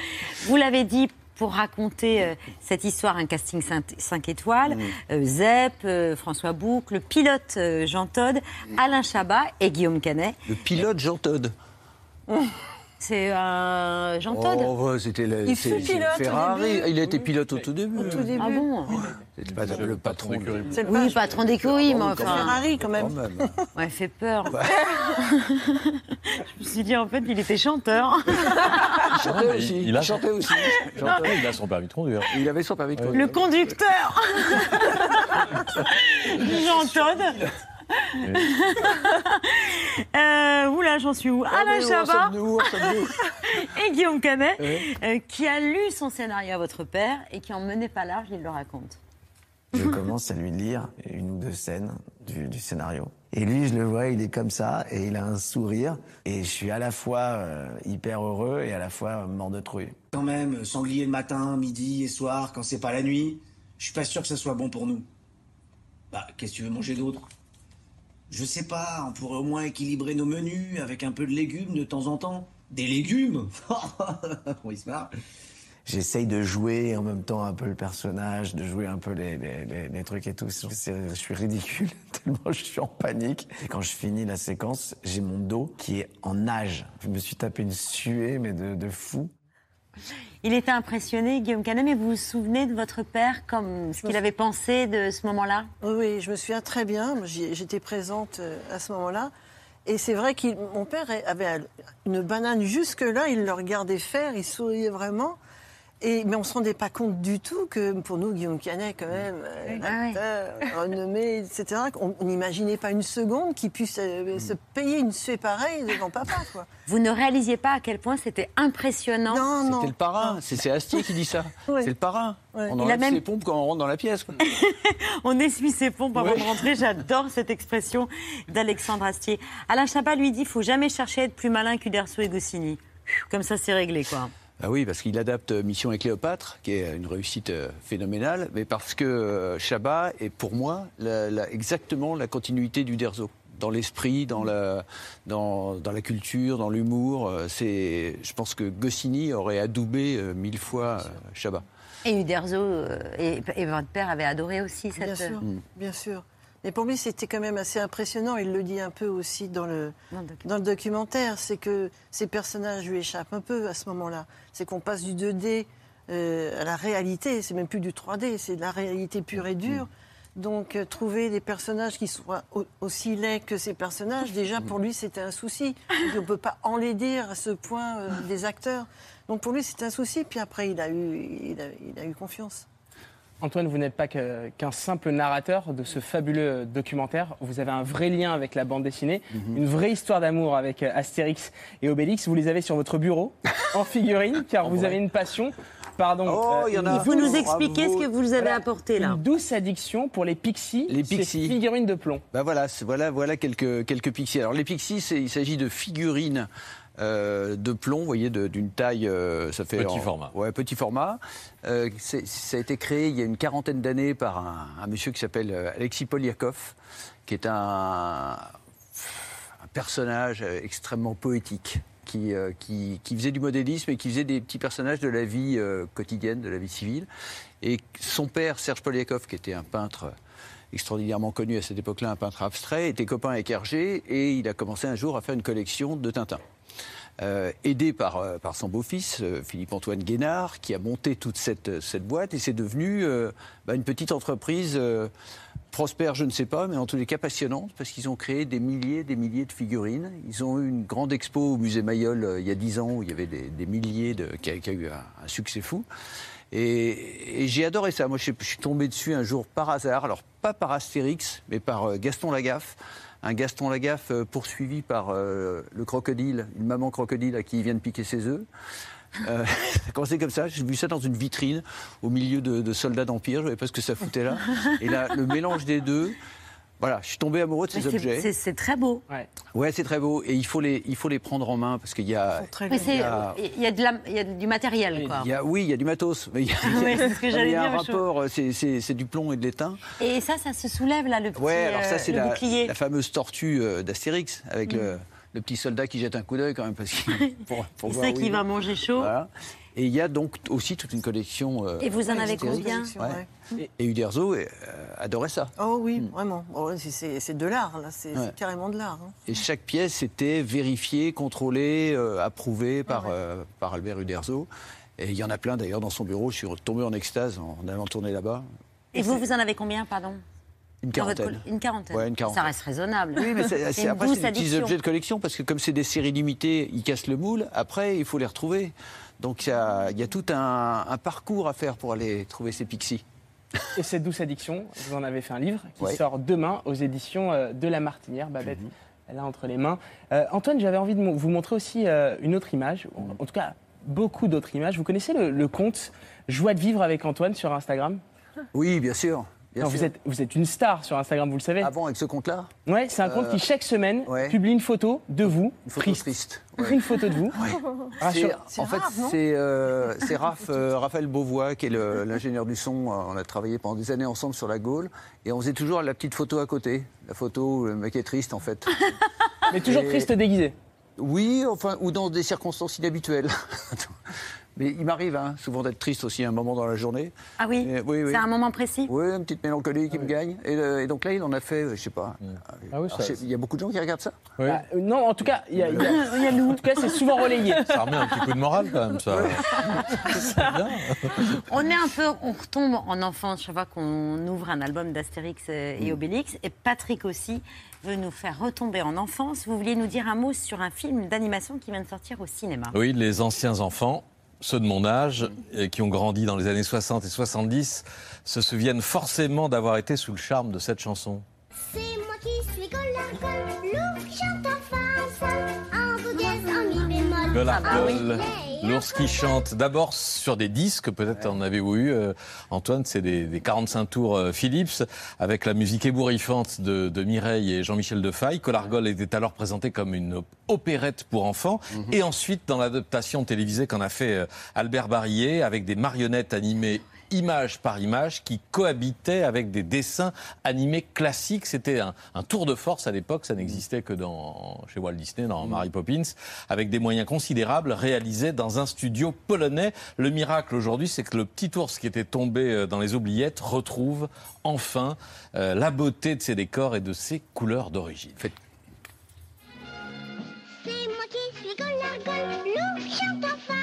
Speaker 1: Vous l'avez dit, pour raconter euh, cette histoire, un casting 5 étoiles, euh, Zep, euh, François Bouc, le pilote euh, Jean Todt, Alain Chabat et Guillaume Canet.
Speaker 10: Le pilote Jean Todt.
Speaker 1: C'est euh, Jean Todt
Speaker 10: Oh, c'était le-
Speaker 1: Il fut pilote au
Speaker 10: Ferrari.
Speaker 1: début.
Speaker 10: Il a été pilote au tout début.
Speaker 1: Ah bon
Speaker 10: C'était pas le patron d'écurie.
Speaker 11: Le
Speaker 1: Oui,
Speaker 11: pas-
Speaker 1: patron d'écurie, mais
Speaker 11: C'est
Speaker 1: enfin...
Speaker 11: Ferrari quand même.
Speaker 1: Ouais, fait peur. Je me suis dit, en fait, il était chanteur.
Speaker 10: Il chantait aussi.
Speaker 4: Il
Speaker 10: Il,
Speaker 4: a-
Speaker 10: chantait aussi. Il chantait.
Speaker 4: Il a son permis de conduire.
Speaker 10: Il avait son permis de
Speaker 1: Le
Speaker 10: conduire.
Speaker 1: conducteur Jean Todt euh, oula, j'en suis où Alain
Speaker 10: en
Speaker 1: Chabat
Speaker 10: sommes-nous? Où en sommes-nous?
Speaker 1: Et Guillaume Canet,
Speaker 10: Oui.
Speaker 1: euh, qui a lu son scénario à votre père et qui en menait pas large, il le raconte.
Speaker 16: Je commence à lui lire une ou deux scènes du, du scénario. Et lui, je le vois, il est comme ça, et il a un sourire. Et je suis à la fois euh, hyper heureux et à la fois mort de trouille.
Speaker 12: Quand même, sanglier le matin, midi et soir, quand c'est pas la nuit, je suis pas sûr que ça soit bon pour nous. Bah, qu'est-ce que tu veux manger d'autre? Je sais pas, on pourrait au moins équilibrer nos menus avec un peu de légumes de temps en temps. Des légumes Oui, se marre.
Speaker 16: J'essaye de jouer en même temps un peu le personnage, de jouer un peu les, les- les- trucs et tout. Je suis ridicule, tellement je suis en panique. Et quand je finis la séquence, j'ai mon dos qui est en nage. Je me suis tapé une suée, mais de fou.
Speaker 1: Il était impressionné, Guillaume Canet, mais vous vous souvenez de votre père, comme ce qu'il avait pensé de ce moment-là?
Speaker 11: Oui, oui, je me souviens très bien. J'étais présente euh, à ce moment-là. Et c'est vrai que mon père avait une banane jusque-là, il le regardait faire, il souriait vraiment. Et, mais on ne se rendait pas compte du tout que pour nous, Guillaume Canet, quand même, euh, acteur, renommé, etc., on n'imaginait pas une seconde qu'il puisse euh, se payer une suée pareille devant papa. Quoi.
Speaker 1: Vous ne réalisiez pas à quel point c'était impressionnant.
Speaker 11: Non, non.
Speaker 10: C'était le parrain. C'est Astier qui dit ça.
Speaker 1: Ouais.
Speaker 10: C'est le parrain.
Speaker 1: Ouais.
Speaker 10: On
Speaker 1: Il
Speaker 10: enlève
Speaker 1: même-
Speaker 10: ses pompes quand on rentre dans la pièce. quoi.
Speaker 1: On essuie ses pompes avant
Speaker 10: Ouais.
Speaker 1: de rentrer. J'adore cette expression d'Alexandre Astier. Alain Chabat lui dit faut jamais chercher à être plus malin qu'Uderso et Goscinny. Comme ça, c'est réglé, quoi.
Speaker 10: Ah oui, parce qu'il adapte euh, Mission et Cléopâtre, qui est une réussite euh, phénoménale, mais parce que euh, Chabat est pour moi la- la- exactement la continuité du Derzo. Dans l'esprit, dans la, dans, dans la culture, dans l'humour. euh, c'est, je pense que Goscinny aurait adoubé euh, mille fois euh, Chabat.
Speaker 1: Et Uderzo euh, et, et votre père avait adoré aussi cette.
Speaker 11: Bien sûr, bien sûr. Mais pour lui, c'était quand même assez impressionnant. Il le dit un peu aussi dans le,
Speaker 1: Dans le documentaire.
Speaker 11: dans le documentaire. C'est que ces personnages lui échappent un peu à ce moment-là. C'est qu'on passe du 2D euh, à la réalité. C'est même plus du 3D, c'est de la réalité pure et dure. Donc, euh, trouver des personnages qui soient au- aussi laids que ces personnages, déjà pour lui, c'était un souci. On ne peut pas enlaidir à ce point euh, des acteurs. Donc, pour lui, c'était un souci. Puis après, il a eu, il a, il a eu confiance.
Speaker 6: Antoine, vous n'êtes pas qu'un simple narrateur de ce fabuleux documentaire. Vous avez un vrai lien avec la bande dessinée,
Speaker 10: Mhm.
Speaker 6: une vraie histoire d'amour avec euh, Astérix et Obélix. Vous les avez sur votre bureau, en figurine, car vous avez une passion. Pardon.
Speaker 10: Oh, il y en a
Speaker 1: Il faut nous expliquer ce que vous nous avez
Speaker 6: Voilà.
Speaker 1: apporté là.
Speaker 6: Une douce addiction pour les pixies.
Speaker 10: Les
Speaker 6: ces
Speaker 10: pixies.
Speaker 6: figurines de plomb.
Speaker 10: Ben voilà, voilà, voilà quelques, quelques pixies. Alors les pixies, il s'agit de figurines euh, de plomb, vous voyez, d'une taille, euh, ça fait
Speaker 4: Petit
Speaker 10: en-
Speaker 4: format.
Speaker 10: Ouais, petit format. Euh, ça a été créé il y a une quarantaine d'années par un, un monsieur qui s'appelle Alexis Poliakov, qui est un, un personnage extrêmement poétique. Qui, qui, qui faisait du modélisme et qui faisait des petits personnages de la vie quotidienne, de la vie civile. Et son père, Serge Poliakov, qui était un peintre extraordinairement connu à cette époque-là, un peintre abstrait, était copain avec Hergé et il a commencé un jour à faire une collection de Tintin. Euh, aidé par, euh, par son beau-fils, euh, Philippe-Antoine Guénard, qui a monté toute cette, boîte et c'est devenu bah, une petite entreprise prospère, je ne sais pas, mais en tous les cas passionnante, parce qu'ils ont créé des milliers des milliers de figurines. Ils ont eu une grande expo au musée Mayol il y a dix ans, où il y avait des, milliers, de, qui, a, eu un, succès fou. Et, j'ai adoré ça. Moi, je, suis- tombé dessus un jour par hasard. Alors, pas par Astérix, mais par Gaston Lagaffe. Un Gaston Lagaffe euh, poursuivi par euh, le crocodile, une maman crocodile à qui il vient de piquer ses œufs. Euh, ça a commencé comme ça. J'ai vu ça dans une vitrine au milieu de, de soldats d'Empire. Je ne savais pas ce que ça foutait là. Et là, le mélange des deux. Voilà, je suis tombé amoureux de ces
Speaker 1: c'est-
Speaker 10: objets.
Speaker 1: c'est- C'est très beau.
Speaker 10: Ouais, c'est très beau. Et il faut les, il faut les prendre en main parce qu'il y a.
Speaker 1: C'est-
Speaker 10: il y a-
Speaker 1: Il y, a de la- il y a du matériel, quoi.
Speaker 10: il y a- oui, il y a du matos. Mais il y a,
Speaker 1: Ouais, c'est ce que j'allais
Speaker 10: il y a
Speaker 1: dire,
Speaker 10: un rapport, c'est- c'est c'est du plomb et de l'étain.
Speaker 1: Et ça, ça se soulève, là, le petit
Speaker 10: Ouais, alors
Speaker 1: euh,
Speaker 10: ça, c'est
Speaker 1: le
Speaker 10: la,
Speaker 1: bouclier.
Speaker 10: la fameuse tortue euh, d'Astérix, avec
Speaker 1: Mm.
Speaker 10: le, le petit soldat qui jette un coup d'œil quand même, parce qu'il pour, pour
Speaker 1: Il
Speaker 10: voir
Speaker 1: sait qu'il
Speaker 10: il
Speaker 1: va manger chaud.
Speaker 10: Voilà. Et il y a donc aussi toute une collection. euh,
Speaker 1: Et vous en avez combien
Speaker 10: Ouais. Et, et Uderzo euh, adorait ça.
Speaker 11: Oh oui, vraiment. Oh, c'est- de l'art, là. C'est
Speaker 10: Hmm. Ouais.
Speaker 11: carrément de l'art. hein.
Speaker 10: Et chaque pièce était vérifiée, contrôlée, euh, approuvée par, euh, par Albert Uderzo. Et il y en a plein d'ailleurs dans son bureau. Je suis tombé en extase en allant tourner là-bas.
Speaker 1: Et vous, vous en avez combien, pardon?
Speaker 10: Une quarantaine.
Speaker 1: Une quarantaine.
Speaker 10: Ouais, une quarantaine.
Speaker 1: Ça reste raisonnable.
Speaker 10: Oui, mais c'est- après, c'est des petits objets de collection parce que comme c'est des séries limitées, ils cassent le moule. Après, il faut les retrouver. Donc il y a, il y a tout un, un parcours à faire pour aller trouver ces pixies.
Speaker 6: Et cette douce addiction, vous en avez fait un livre qui
Speaker 10: Ouais.
Speaker 6: sort demain aux éditions euh, de La Martinière. Babette, elle a entre les mains. Euh, Antoine, j'avais envie de vous montrer aussi euh, une autre image, en- en tout cas beaucoup d'autres images. Vous connaissez le, le compte Joie de vivre avec Antoine sur Instagram?
Speaker 10: Oui, bien sûr. Bien
Speaker 6: Non,
Speaker 10: sûr.
Speaker 6: vous, êtes, vous êtes une star sur Instagram, vous le savez.
Speaker 10: Bon, avec ce compte-là
Speaker 6: Ouais, c'est un compte
Speaker 10: Euh,
Speaker 6: qui chaque semaine
Speaker 10: ouais.
Speaker 6: publie une photo de vous,
Speaker 10: Une photo
Speaker 6: triste.
Speaker 10: triste.
Speaker 6: Une photo de vous.
Speaker 10: En fait, c'est euh, c'est Raph, euh, Raphaël Beauvois, qui est le- l'ingénieur du son. Euh, On a travaillé pendant des années ensemble sur la Gaule. Et on faisait toujours la petite photo à côté. La photo où le mec est triste, en fait.
Speaker 6: Mais toujours
Speaker 10: Et-
Speaker 6: triste déguisé.
Speaker 10: Oui, enfin, ou dans des circonstances inhabituelles. Mais il m'arrive hein, souvent d'être triste aussi à un moment dans la journée.
Speaker 1: Ah oui,
Speaker 10: Et- oui, oui.
Speaker 1: C'est un moment précis
Speaker 10: Oui, une petite mélancolie qui me gagne. Et, euh, et donc là, il en a fait, euh, je sais pas.
Speaker 6: Ça-
Speaker 10: c'est- Il y a beaucoup de gens qui regardent ça
Speaker 6: Bah, euh, non, en tout cas, il y a, il y a- il y a nous. En tout cas, c'est souvent relayé.
Speaker 4: Ça remet un petit coup de morale quand même, ça.
Speaker 1: On est un peu, on retombe en enfance chaque fois qu'on ouvre un album d'Astérix et Obélix. Et Patrick aussi veut nous faire retomber en enfance. Vous vouliez nous dire un mot sur un film d'animation qui vient de sortir au cinéma.
Speaker 4: Oui, les anciens enfants, ceux de mon âge, et qui ont grandi dans les années 60 et 70, se souviennent forcément d'avoir été sous le charme de cette chanson.
Speaker 7: C'est moi qui suis chante en fa sol, en en mi bémol. Ah oui.
Speaker 4: L'ours qui chante d'abord sur des disques, peut-être en avez-vous eu, euh, Antoine, c'est des, des 45 tours euh, Philips, avec la musique ébouriffante de, de Mireille et Jean-Michel Defaille. Colargol était alors présenté comme une op- opérette pour enfants, et ensuite dans l'adaptation télévisée qu'en a fait euh, Albert Barillet, avec des marionnettes animées image par image qui cohabitaient avec des dessins animés classiques. C'était un, un tour de force à l'époque, ça n'existait que dans, chez Walt Disney, dans Mary Poppins, avec des moyens considérables réalisés dans un studio polonais. Le miracle aujourd'hui, c'est que le petit ours qui était tombé euh, dans les oubliettes retrouve enfin euh, la beauté de ses décors et de ses couleurs d'origine.
Speaker 7: C'est moi qui suis Golargol, l'ours qui chante en fa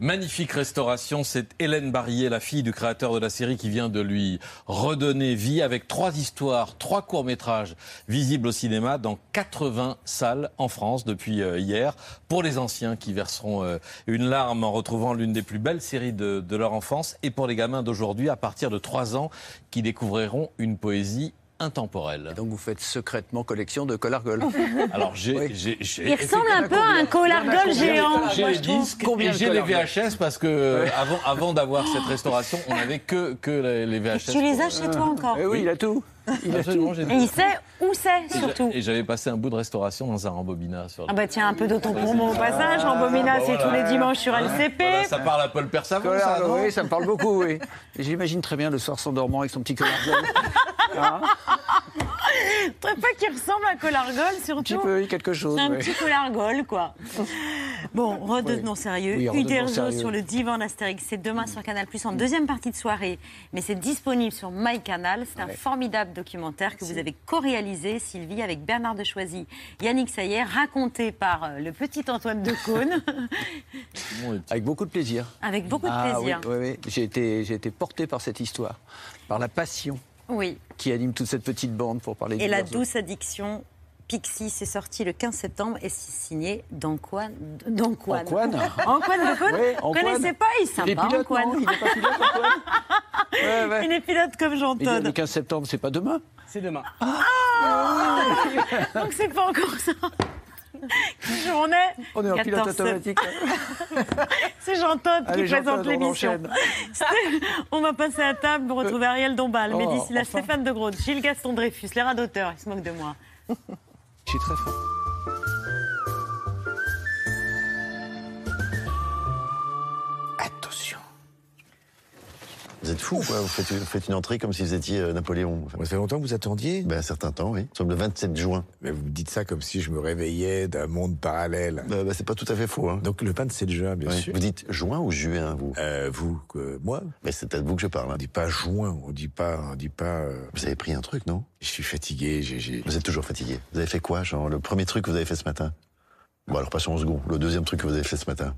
Speaker 4: Magnifique restauration, c'est Hélène Barillet, la fille du créateur de la série, qui vient de lui redonner vie avec trois histoires, trois courts-métrages visibles au cinéma dans 80 salles en France depuis euh, hier. Pour les anciens qui verseront euh, une larme en retrouvant l'une des plus belles séries de, de leur enfance et pour les gamins d'aujourd'hui à partir de 3 ans qui découvriront une poésie intemporelle.
Speaker 10: donc vous faites secrètement collection de collargol.
Speaker 4: Alors j'ai, j'ai- j'ai-
Speaker 1: Il ressemble un peu à un collargol géant.
Speaker 4: J'ai
Speaker 1: moi,
Speaker 4: les
Speaker 1: je trouve.
Speaker 4: disques et j'ai les VHS parce que euh, avant, avant d'avoir cette restauration, on n'avait que, que les, VHS.
Speaker 1: Tu les as chez toi encore
Speaker 10: Eh oui, il a tout. Il tout.
Speaker 1: Et il sait où c'est, surtout.
Speaker 4: Et j'avais passé un bout de restauration dans un rembobinat sur
Speaker 1: Ah bah tiens, un peu d'autopromo au passage. En Bomina, c'est tous les dimanches sur LCP.
Speaker 4: Voilà, ça parle à Paul Persavon, ça,
Speaker 10: Collargol,
Speaker 4: non
Speaker 10: oui, ça me parle beaucoup, oui. Et J'imagine très bien le soir s'endormant avec son petit collargol.
Speaker 1: Je trouve pas qu'il ressemble à un collargol, surtout.
Speaker 10: Un petit peu, oui, quelque chose.
Speaker 1: C'est un
Speaker 10: ouais.
Speaker 1: petit collargol, quoi. Bon, redevenons sérieux.
Speaker 10: Oui,
Speaker 1: Uderzo sur le divan d'Astérix, c'est demain sur Canal+, en deuxième partie de soirée. Mais c'est disponible sur MyCanal. C'est un formidable documentaire que vous avez co-réalisé, Sylvie, avec Bernard de Choisy, Yannick Sayer, raconté par euh, le petit Antoine de Caunes,
Speaker 10: Avec beaucoup de plaisir.
Speaker 1: avec beaucoup de
Speaker 10: Ah,
Speaker 1: plaisir.
Speaker 10: Oui, oui, oui. J'ai été, j'ai été porté par cette histoire, par la passion
Speaker 1: Oui.
Speaker 10: qui anime toute cette petite bande pour parler
Speaker 1: Et la douce addiction, Pixie, c'est sorti le 15 septembre et c'est signé d'Anquan. D'Anquan.
Speaker 10: Anquan
Speaker 1: Anquan de Cône.
Speaker 10: Oui,
Speaker 1: Vous
Speaker 10: Anquan.
Speaker 1: connaissez pas Il est sympa,
Speaker 10: pilote,
Speaker 1: Anquan.
Speaker 10: non Il est pas pilote, Ouais, ouais.
Speaker 1: Il est pilote comme Jean
Speaker 10: Il est-
Speaker 1: Todt.
Speaker 10: Le 15 septembre, c'est pas demain?
Speaker 6: C'est demain.
Speaker 1: Donc c'est pas encore ça. Quelle journée?
Speaker 10: On est en
Speaker 1: 14
Speaker 10: pilote automatique.
Speaker 1: C'est Jean Todt qui présente l'émission. On va passer à table pour retrouver Ariel Dombal,
Speaker 10: Oh,
Speaker 1: Mehdi Silla,
Speaker 10: enfin.
Speaker 1: Stéphane de Groot, Gilles Gaston Dreyfus, les rats d'auteur, ils se moquent de moi.
Speaker 10: Suis très fort.
Speaker 17: Vous êtes fou, quoi. Vous faites, vous faites une entrée comme si vous étiez euh, Napoléon. Ça fait longtemps que vous attendiez? Ben, Un certain temps, oui. Nous sommes le 27 juin.
Speaker 18: Mais vous me dites ça comme si je me réveillais d'un monde parallèle.
Speaker 17: Bah, bah, c'est pas tout à fait faux. Hein.
Speaker 18: Donc le 27 juin, bien
Speaker 17: Ouais.
Speaker 18: sûr.
Speaker 17: Vous dites juin ou juin, vous?
Speaker 18: Euh, vous, moi?
Speaker 17: Mais c'est à vous que je parle. hein.
Speaker 18: On dit pas juin, on dit pas, on dit pas. euh,
Speaker 17: Vous avez pris un truc, non?
Speaker 18: Je suis fatigué, j'ai-
Speaker 17: Vous êtes toujours fatigué. Vous avez fait quoi, genre Le premier truc que vous avez fait ce matin? Bon, alors passons au second. Le deuxième truc que vous avez fait ce matin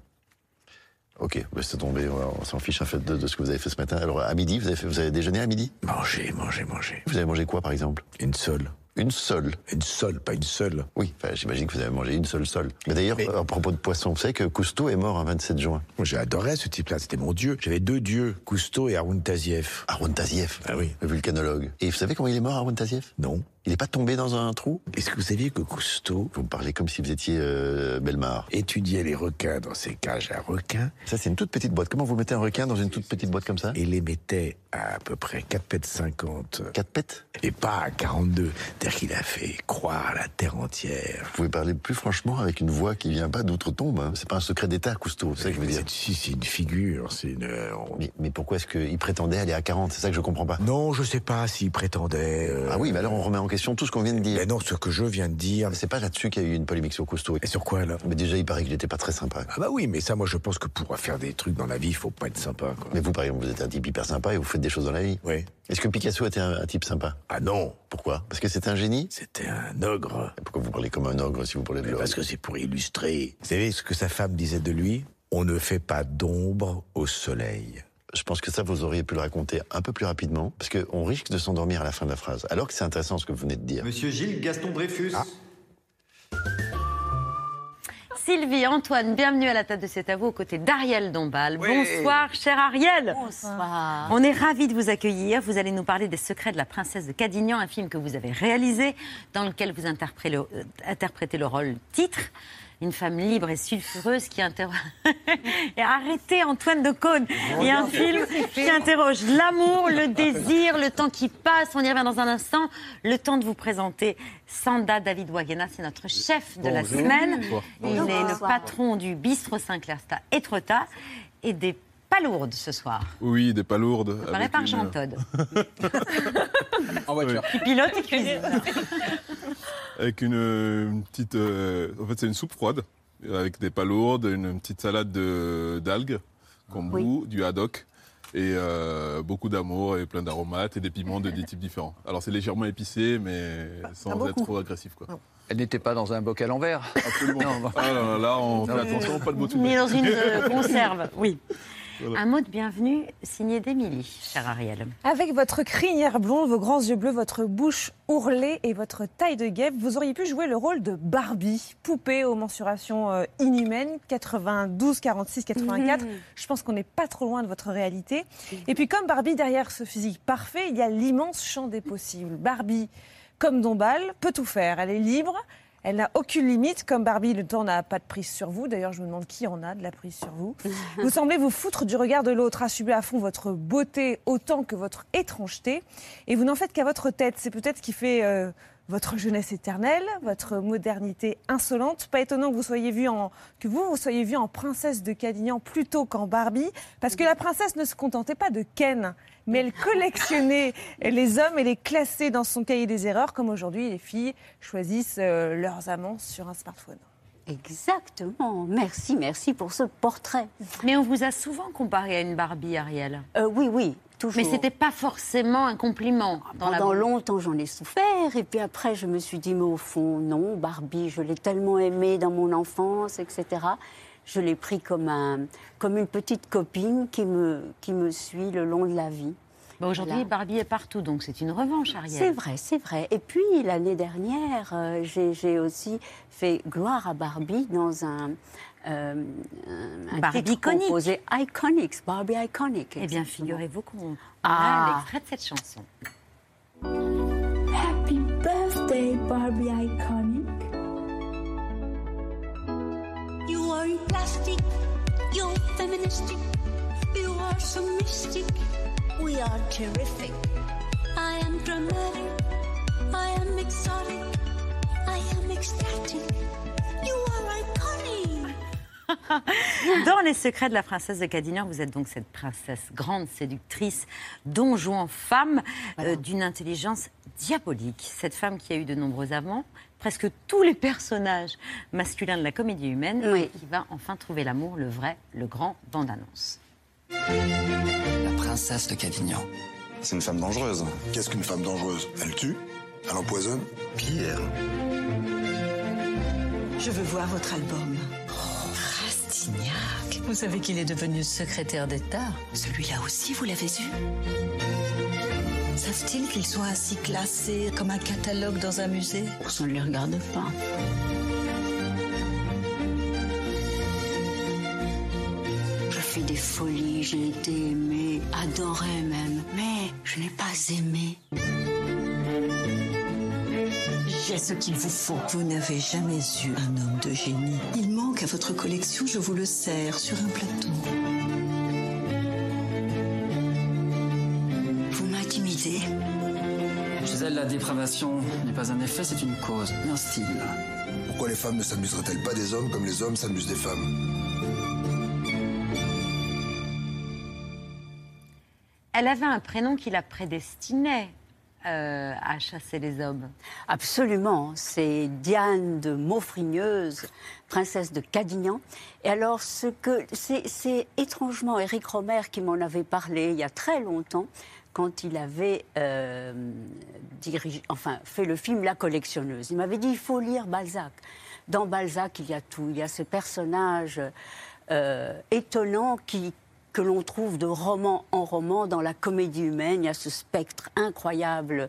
Speaker 17: Ok, tomber, on, va- on s'en fiche en fait de, de ce que vous avez fait ce matin. Alors à midi, vous avez, fait, vous avez déjeuné à midi?
Speaker 18: Manger, manger, manger.
Speaker 17: Vous avez mangé quoi par exemple?
Speaker 18: Une seule.
Speaker 17: Une seule?
Speaker 18: Une seule, pas une seule.
Speaker 17: Oui, enfin, j'imagine que vous avez mangé une seule seule. Mais d'ailleurs, à propos de poisson, vous savez que Cousteau est mort un 27 juin.
Speaker 18: Moi, j'adorais ce type-là, c'était mon dieu. J'avais deux dieux, Cousteau et Haroun Tazieff.
Speaker 17: Haroun Tazieff
Speaker 18: Ah oui.
Speaker 17: Le vulcanologue. Et vous savez comment il est mort, Haroun Tazieff
Speaker 18: Non.
Speaker 17: Il n'est pas tombé dans un trou?
Speaker 18: Est-ce que vous saviez que Cousteau
Speaker 17: Vous me parlez comme si vous étiez euh, Belmar.
Speaker 18: étudiait les requins dans ses cages à requins
Speaker 17: Ça, c'est une toute petite boîte. Comment vous mettez un requin dans une toute petite boîte comme ça?
Speaker 18: Et les mettait à à peu près 4 pètes 50
Speaker 17: Quatre pètes?
Speaker 18: Et pas à 42. C'est-à-dire qu'il a fait croire à la terre entière.
Speaker 17: Vous pouvez parler plus franchement avec une voix qui vient pas d'outre-tombe. hein. C'est pas un secret d'État, Cousteau, c'est ça que je veux dire.
Speaker 18: Si, c'est une figure, c'est une... euh,
Speaker 17: Mais, mais pourquoi est-ce qu'il prétendait aller à 40 C'est ça que je comprends pas.
Speaker 18: Non, je sais pas s'il prétendait... euh,
Speaker 17: Ah oui, mais alors on remet en question tout ce qu'on vient de dire.
Speaker 18: Mais non, ce que je viens de dire...
Speaker 17: C'est pas là-dessus qu'il y a eu une polémique sur Cousteau.
Speaker 18: Et sur quoi, alors?
Speaker 17: Mais déjà, il paraît qu'il était pas très sympa.
Speaker 18: Ah bah oui, mais ça, moi, je pense que pour faire des trucs dans la vie, il faut pas être sympa, quoi.
Speaker 17: Mais vous, par exemple, vous êtes un type hyper sympa et vous faites des choses dans la vie.
Speaker 18: Oui.
Speaker 17: Est-ce que Picasso était un, un type sympa?
Speaker 18: Ah non,
Speaker 17: Pourquoi? Parce que c'était un génie?
Speaker 18: C'était un ogre.
Speaker 17: Et Pourquoi vous parlez comme un ogre si vous parlez de l'ogre?
Speaker 18: parce que c'est pour illustrer. Vous savez ce que sa femme disait de lui? On ne fait pas d'ombre au soleil.
Speaker 17: Je pense que ça, vous auriez pu le raconter un peu plus rapidement, parce qu'on risque de s'endormir à la fin de la phrase. Alors que c'est intéressant ce que vous venez de dire.
Speaker 19: Monsieur Gilles Gaston Dreyfus.
Speaker 1: Sylvie, Antoine, bienvenue à la table de cet avou aux côtés d'Ariel Dombal. Bonsoir, cher Ariel.
Speaker 5: Bonsoir.
Speaker 1: On est ravis de vous accueillir. Vous allez nous parler des secrets de la princesse de Cadignan, un film que vous avez réalisé, dans lequel vous interprétez le, euh, interprétez le rôle titre. Une femme libre et sulfureuse qui interroge. et arrêtez Antoine de Caunes Il y a un film qui interroge l'amour, le désir, le temps qui passe. On y revient dans un instant. Le temps de vous présenter Sanda David Wagena, c'est notre chef de la semaine.
Speaker 4: Bonjour.
Speaker 1: Il est le patron du bistrot Saint-Clair Sta Etretat et des palourdes ce soir.
Speaker 2: Oui, des palourdes.
Speaker 1: Préparé
Speaker 2: avec
Speaker 1: par
Speaker 2: une-
Speaker 1: Jean Todt.
Speaker 6: En voiture.
Speaker 1: Qui pilote et cuisine.
Speaker 2: Avec une, une petite. euh, en fait, c'est une soupe froide avec des palourdes, une petite salade de- d'algues, kombu, du haddock et euh, beaucoup d'amour et plein d'aromates et des piments de des types différents. Alors c'est légèrement épicé, mais sans
Speaker 11: pas
Speaker 2: être trop agressif, quoi.
Speaker 10: Elle n'était pas dans un bocal en verre.
Speaker 2: Absolument. Ah là, on fait attention, pas de mots tout
Speaker 1: Ni dans une euh, conserve, oui.
Speaker 2: Voilà.
Speaker 1: Un mot de bienvenue signé d'Émilie, cher Ariel.
Speaker 5: Avec votre crinière blonde, vos grands yeux bleus, votre bouche ourlée et votre taille de guêpe, vous auriez pu jouer le rôle de Barbie, poupée aux mensurations euh, inhumaines, 92, 46, 84.
Speaker 19: Mhm.
Speaker 5: Je pense qu'on n'est pas trop loin de votre réalité. Et puis comme Barbie, derrière ce physique parfait, il y a l'immense champ des possibles. Barbie, comme Dombal, peut tout faire. Elle est libre. Elle n'a aucune limite. Comme Barbie, le temps n'a pas de prise sur vous. D'ailleurs, je me demande qui en a de la prise sur vous. Vous semblez vous foutre du regard de l'autre, assumer à fond votre beauté autant que votre étrangeté. Et vous n'en faites qu'à votre tête. C'est peut-être ce qui fait euh, votre jeunesse éternelle, votre modernité insolente. Pas étonnant que vous soyez vue en, que vous, vous soyez vue en princesse de Cadignan plutôt qu'en Barbie. Parce que la princesse ne se contentait pas de Ken. Mais elle collectionnait les hommes et les classait dans son cahier des erreurs, comme aujourd'hui les filles choisissent euh, leurs amants sur un smartphone.
Speaker 19: Exactement. Merci, merci pour ce portrait.
Speaker 1: Mais on vous a souvent comparé à une Barbie, Ariel.
Speaker 19: Euh, oui, oui, toujours.
Speaker 1: Mais c'était pas forcément un compliment. Dans la...
Speaker 19: Pendant longtemps, j'en ai souffert. Et puis après, je me suis dit, mais au fond, non, Barbie, je l'ai tellement aimée dans mon enfance, etc. Je l'ai pris comme, un, comme une petite copine qui me, qui me suit le long de la vie.
Speaker 1: Bah, Aujourd'hui,
Speaker 19: Voilà.
Speaker 1: Barbie est partout, donc c'est une revanche, Ariel.
Speaker 19: C'est vrai, c'est vrai. Et puis l'année dernière, euh, j'ai aussi fait gloire à Barbie dans un, euh, un, un
Speaker 1: Barbie
Speaker 19: titre
Speaker 1: iconique.
Speaker 19: composé Iconics, Barbie Iconic.
Speaker 1: Eh bien, figurez-vous qu'on
Speaker 19: Ah.
Speaker 1: a l'extrait de cette chanson.
Speaker 7: Happy birthday, Barbie Iconic. You are in plastic, you're feministic, you are so mystic. We are terrific. I am dramatic, I am exotic, I am ecstatic. You are iconic.
Speaker 1: Dans Les secrets de la princesse de Cadignan, vous êtes donc cette princesse grande, séductrice, don Juan femme, euh, d'une intelligence diabolique. Cette femme qui a eu de nombreux amants, presque tous les personnages masculins de la comédie humaine, et qui va enfin trouver l'amour, le vrai, le grand bande-annonce.
Speaker 20: La princesse de Cadignan.
Speaker 21: C'est une femme dangereuse. Qu'est-ce qu'une femme dangereuse? Elle tue? Elle empoisonne? Pierre.
Speaker 22: Je veux voir votre album. Rastignac. Vous savez qu'il est devenu secrétaire d'État Celui-là aussi, vous l'avez vu? Savent-ils qu'ils sont ainsi classés comme un catalogue dans un musée?
Speaker 19: Ça ne les regarde pas. Je fais des folies, j'ai été aimée, adorée même, mais je n'ai pas aimé.
Speaker 22: J'ai ce qu'il vous faut. Vous n'avez jamais eu un homme de génie. Il manque à votre collection, je vous le sers sur un plateau.
Speaker 20: Dépravation n'est pas un effet, c'est une cause, un style.
Speaker 21: Pourquoi les femmes ne s'amuseraient-elles pas des hommes comme les hommes s'amusent des femmes?
Speaker 1: Elle avait un prénom qui la prédestinait euh, à chasser les hommes.
Speaker 19: Absolument, c'est Diane de Maufrigneuse, princesse de Cadignan. Et alors, ce que c'est, c'est étrangement Éric Romer qui m'en avait parlé il y a très longtemps, quand il avait euh, enfin, fait le film La collectionneuse. Il m'avait dit il faut lire Balzac. Dans Balzac, il y a tout. Il y a ce personnage euh, étonnant que l'on trouve de roman en roman dans la comédie humaine. Il y a ce spectre incroyable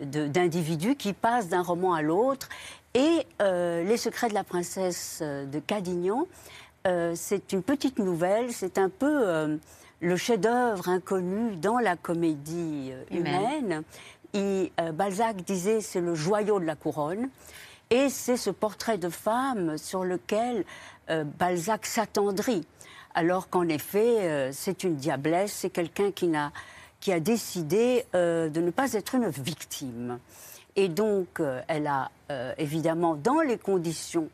Speaker 19: d'individus qui passent d'un roman à l'autre. Et euh, Les secrets de la princesse euh, de Cadignan, c'est une petite nouvelle, c'est un peu le chef-d'œuvre inconnu dans la comédie euh,
Speaker 1: Humaine.
Speaker 19: Et, euh, Balzac disait c'est le joyau de la couronne. Et c'est ce portrait de femme sur lequel euh, Balzac s'attendrit. Alors qu'en effet, euh, c'est une diablesse, c'est quelqu'un qui, n'a- qui a décidé de ne pas être une victime. Et donc, elle a évidemment, dans les conditions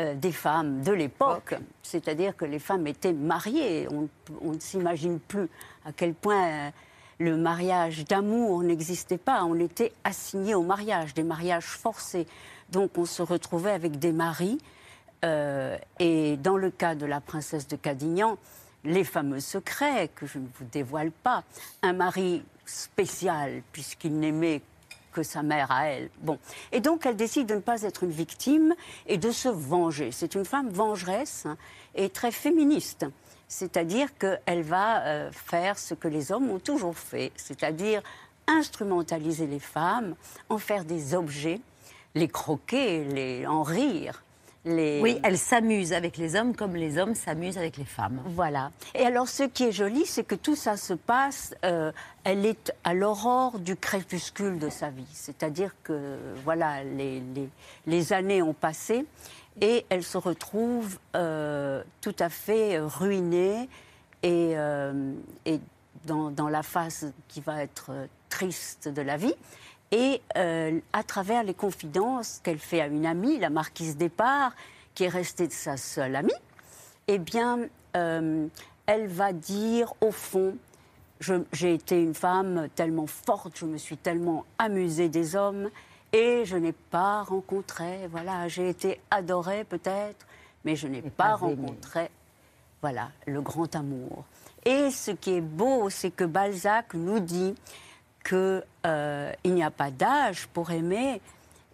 Speaker 19: euh, des femmes de l'époque, c'est-à-dire que les femmes étaient mariées, on, on ne s'imagine plus à quel point euh, le mariage d'amour n'existait pas, on était assigné au mariage, des mariages forcés. Donc on se retrouvait avec des maris, euh, et dans le cas de la princesse de Cadignan, les fameux secrets que je ne vous dévoile pas, un mari spécial puisqu'il n'aimait que sa mère à elle. Bon. Et donc, elle décide de ne pas être une victime et de se venger. C'est une femme vengeresse hein, et très féministe. C'est-à-dire qu'elle va euh, faire ce que les hommes ont toujours fait, c'est-à-dire instrumentaliser les femmes, en faire des objets, les croquer, les, en rire. Les...
Speaker 1: Oui, elle s'amuse avec les hommes comme les hommes s'amusent avec les femmes.
Speaker 19: Voilà. Et alors, ce qui est joli, c'est que tout ça se passe, euh, elle est à l'aurore du crépuscule de sa vie. C'est-à-dire que, voilà, les, les- les années ont passé et elle se retrouve euh, tout à fait euh, ruinée et, euh, et dans, dans la phase qui va être euh, triste de la vie. Et euh, à travers les confidences qu'elle fait à une amie, la marquise Despart, qui est restée de sa seule amie, eh bien, euh, elle va dire, au fond, j'ai été une femme tellement forte, je me suis tellement amusée des hommes, et je n'ai pas rencontré, voilà, j'ai été adorée peut-être, mais je n'ai pas, rencontré, voilà, le grand amour. Et ce qui est beau, c'est que Balzac nous dit qu'il n'y a pas d'âge pour aimer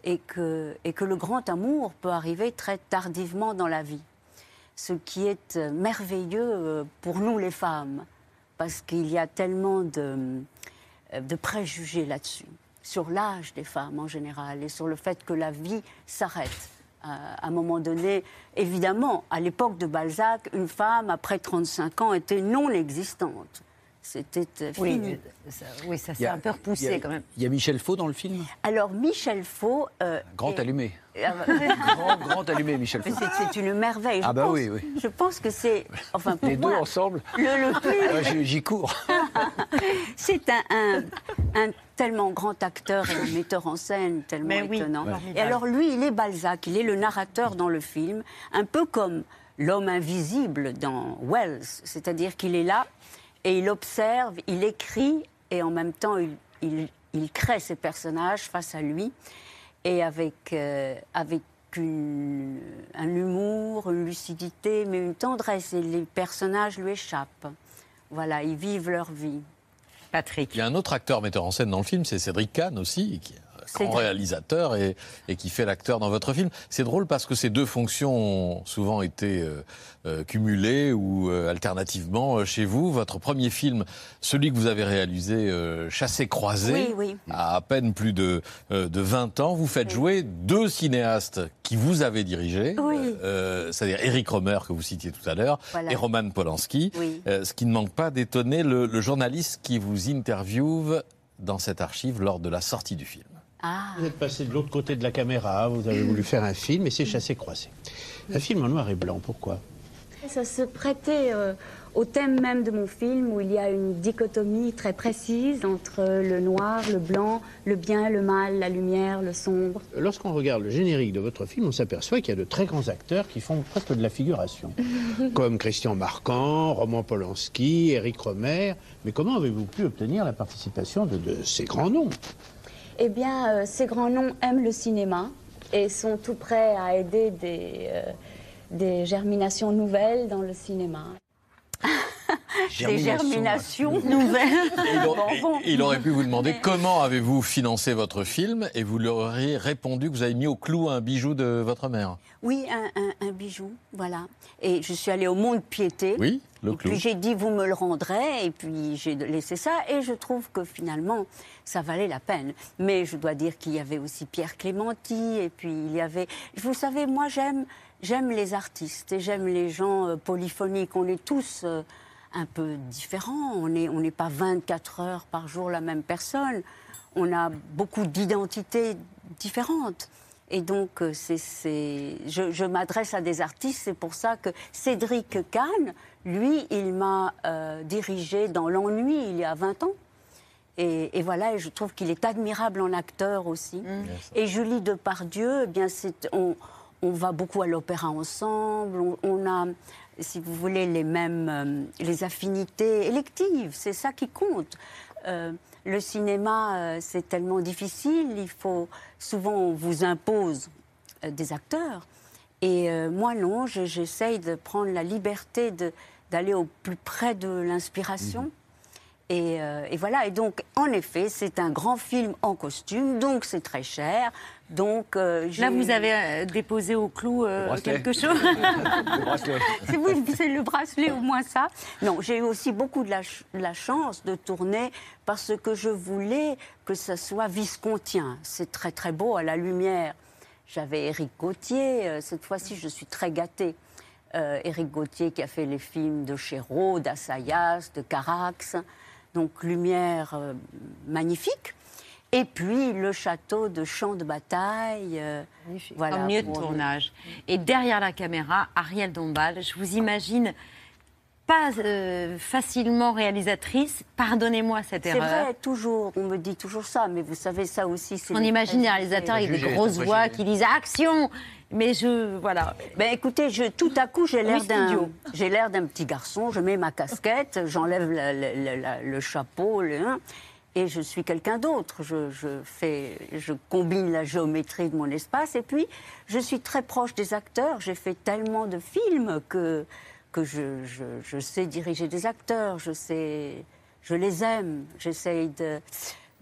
Speaker 19: et que, le grand amour peut arriver très tardivement dans la vie. Ce qui est euh, merveilleux euh, pour nous les femmes, parce qu'il y a tellement de, euh, préjugés là-dessus, sur l'âge des femmes en général et sur le fait que la vie s'arrête. Euh, à un moment donné, évidemment, à l'époque de Balzac, une femme après 35 ans était non existante. C'était euh,
Speaker 1: Oui, euh, ça- oui, ça
Speaker 10: y
Speaker 1: s'est
Speaker 10: a-
Speaker 1: un peu repoussé
Speaker 10: a-
Speaker 1: quand même.
Speaker 10: Il y a Michel Faux dans le film?
Speaker 19: Alors Michel Faux. euh,
Speaker 10: Grand
Speaker 19: est-
Speaker 10: allumé.
Speaker 19: Ah bah-
Speaker 10: grand, grand allumé, Michel Faux.
Speaker 19: c'est- une merveille. Je
Speaker 10: Ah bah
Speaker 19: pense-
Speaker 10: oui, oui.
Speaker 19: Je pense que c'est, enfin pour
Speaker 10: Les deux ensemble
Speaker 19: le, le plus-
Speaker 10: Ah, j'y- J'y cours.
Speaker 19: c'est un, un- un tellement grand acteur et un metteur en scène tellement
Speaker 1: Mais oui,
Speaker 19: étonnant.
Speaker 1: formidable.
Speaker 19: Et alors lui, il est Balzac, il est le narrateur dans le film, un peu comme l'homme invisible dans Wells, c'est-à-dire qu'il est là et il observe, il écrit et en même temps il, il- il crée ses personnages face à lui et avec, euh, avec une- un humour, une lucidité, mais une tendresse. Et les personnages lui échappent. Voilà, ils vivent leur vie.
Speaker 1: Patrick.
Speaker 4: Il y a un autre acteur metteur en scène dans le film, c'est Cédric Kahn aussi, qui est un grand réalisateur et, et qui fait l'acteur dans votre film. C'est drôle parce que ces deux fonctions ont souvent été euh, euh, cumulées ou euh, alternativement euh, chez vous. Votre premier film, celui que vous avez réalisé, euh, Chassé-Croisé,
Speaker 19: Oui, oui.
Speaker 4: à à peine plus de, euh, de 20 ans, vous faites jouer deux cinéastes qui vous avez dirigés,
Speaker 19: Oui.
Speaker 4: euh, c'est-à-dire Eric Romer que vous citiez tout à l'heure
Speaker 19: Voilà.
Speaker 4: et Roman Polanski.
Speaker 19: Oui.
Speaker 4: Ce qui ne manque pas d'étonner le, le journaliste qui vous interviewe dans cette archive lors de la sortie du film.
Speaker 19: Ah.
Speaker 23: Vous êtes passé de l'autre côté de la caméra, vous avez voulu faire un film et c'est chassé-croisé. Un film en noir et blanc, pourquoi?
Speaker 24: Ça se prêtait euh, au thème même de mon film où il y a une dichotomie très précise entre le noir, le blanc, le bien, le mal, la lumière, le sombre.
Speaker 23: Lorsqu'on regarde le générique de votre film, on s'aperçoit qu'il y a de très grands acteurs qui font presque de la figuration, comme Christian Marquand, Roman Polanski, Éric Romer. Mais comment avez-vous pu obtenir la participation de, de ces grands noms?
Speaker 24: Eh bien, euh, ces grands noms aiment le cinéma et sont tout prêts à aider des, euh, des germinations nouvelles dans le cinéma.
Speaker 19: Des germinations nouvelles.
Speaker 4: Il,
Speaker 19: Bon,
Speaker 4: aurait-
Speaker 19: bon.
Speaker 4: il aurait pu vous demander comment avez-vous financé votre film et vous lui auriez répondu que vous avez mis au clou un bijou de votre mère.
Speaker 19: Oui, un, un- un bijou, voilà. Et je suis allée au Mont de Piété.
Speaker 4: Oui, le
Speaker 19: et
Speaker 4: clou.
Speaker 19: puis j'ai dit, vous me le rendrez, et puis j'ai laissé ça, et je trouve que finalement, ça valait la peine. Mais je dois dire qu'il y avait aussi Pierre Clémenti, et puis il y avait... Vous savez, moi j'aime j'aime les artistes, et j'aime les gens euh, polyphoniques. On est tous euh, un peu différents, on n'est on n'est pas 24 heures par jour la même personne. On a beaucoup d'identités différentes. Et donc, euh, c'est, c'est- je, je m'adresse à des artistes, c'est pour ça que Cédric Kahn, lui, il m'a euh, dirigé dans l'ennui il y a 20 ans. Et, et voilà, et je trouve qu'il est admirable en acteur aussi. Et Julie Depardieu, eh bien, c'est, on, on va beaucoup à l'opéra ensemble, on, on a, si vous voulez, les mêmes euh, les affinités électives, c'est ça qui compte. Euh, le cinéma, euh, c'est tellement difficile, il faut souvent on vous impose euh, des acteurs. Et euh, moi non, je- j'essaye de prendre la liberté d'aller au plus près de l'inspiration. Et, euh, et voilà, et donc en effet, c'est un grand film en costume, donc c'est très cher. Donc, euh,
Speaker 1: Là, vous avez euh, déposé au clou euh, quelque chose
Speaker 19: Le bracelet. c'est oui, c'est le bracelet, au moins ça. Non, j'ai eu aussi beaucoup de la, ch- de la chance de tourner parce que je voulais que ça soit viscontien. C'est très très beau à la lumière. J'avais Éric Gauthier, cette fois-ci je suis très gâtée. Euh, Éric Gauthier qui a fait les films de Chéreau, d'Assayas, de Carax. Donc lumière euh, magnifique. Et puis le château de Champ de Bataille. euh, voilà,
Speaker 1: en milieu de tournage. Et derrière la caméra, Ariel Dombal, je vous imagine pas euh, facilement réalisatrice. Pardonnez-moi cette
Speaker 19: C'est
Speaker 1: erreur.
Speaker 19: vrai, toujours, on me dit toujours ça, mais vous savez, ça aussi, c'est...
Speaker 1: On
Speaker 19: les
Speaker 1: imagine des
Speaker 19: préjugés.
Speaker 1: réalisateurs avec des grosses voix qui disent action. Mais je voilà.
Speaker 19: Ben écoutez, je, tout à coup, j'ai l'air d'un, j'ai l'air d'un petit garçon. Je mets ma casquette, j'enlève le chapeau, le, hein, et je suis quelqu'un d'autre. Je, je fais, je combine la géométrie de mon espace, et puis je suis très proche des acteurs. J'ai fait tellement de films que que je, je, je sais diriger des acteurs. Je sais, je les aime. J'essaye de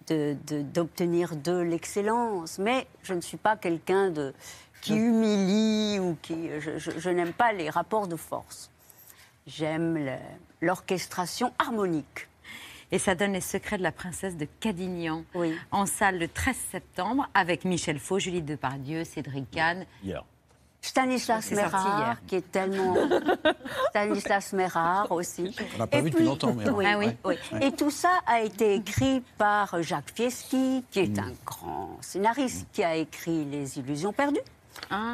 Speaker 19: de- de- d'obtenir de l'excellence, mais je ne suis pas quelqu'un de qui humilie ou qui. Je, n'aime pas les rapports de force. J'aime l'orchestration harmonique.
Speaker 1: Et ça donne les secrets de la princesse de Cadignan en salle le 13 septembre avec Michel Faux, Julie Depardieu, Cédric Kahn.
Speaker 4: Hier.
Speaker 19: Stanislas Mérard, qui est tellement. Stanislas Mérard aussi.
Speaker 10: On l'a pas
Speaker 19: Et
Speaker 10: vu depuis longtemps, Mérard.
Speaker 19: Oui,
Speaker 10: Ah oui,
Speaker 19: oui.
Speaker 10: oui.
Speaker 19: Et tout ça a été écrit par Jacques Fieschi, qui est un grand scénariste, qui a écrit Les Illusions perdues.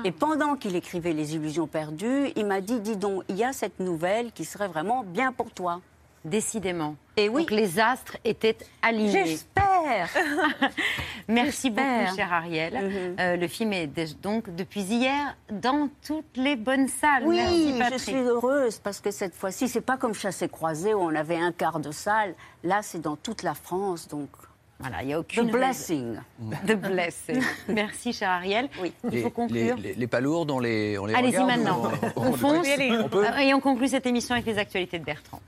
Speaker 19: Et pendant qu'il écrivait Les Illusions perdues, il m'a dit Dis donc, il y a cette nouvelle qui serait vraiment bien pour toi.
Speaker 1: Décidément.
Speaker 19: Et oui.
Speaker 1: Donc les astres étaient alignés.
Speaker 19: J'espère.
Speaker 1: Merci beaucoup, chère Ariel.
Speaker 19: Mhm.
Speaker 1: Euh, le film est donc depuis hier dans toutes les bonnes salles.
Speaker 19: Oui,
Speaker 1: Merci,
Speaker 19: je suis heureuse parce que cette fois-ci, c'est pas comme Chassé Croisé où on avait un quart de salle. Là, c'est dans toute la France, donc.
Speaker 1: Voilà, il n'y a aucune
Speaker 19: The blessing.
Speaker 1: The blessing. Merci, chère Ariel. Oui, il
Speaker 10: Les,
Speaker 1: faut conclure.
Speaker 10: les- les- les palourdes, on les, on les
Speaker 1: Allez-y
Speaker 10: regarde
Speaker 1: maintenant. On,
Speaker 10: on-
Speaker 1: fonce.
Speaker 10: On peut
Speaker 1: Euh, Et on conclut cette émission avec les actualités de Bertrand.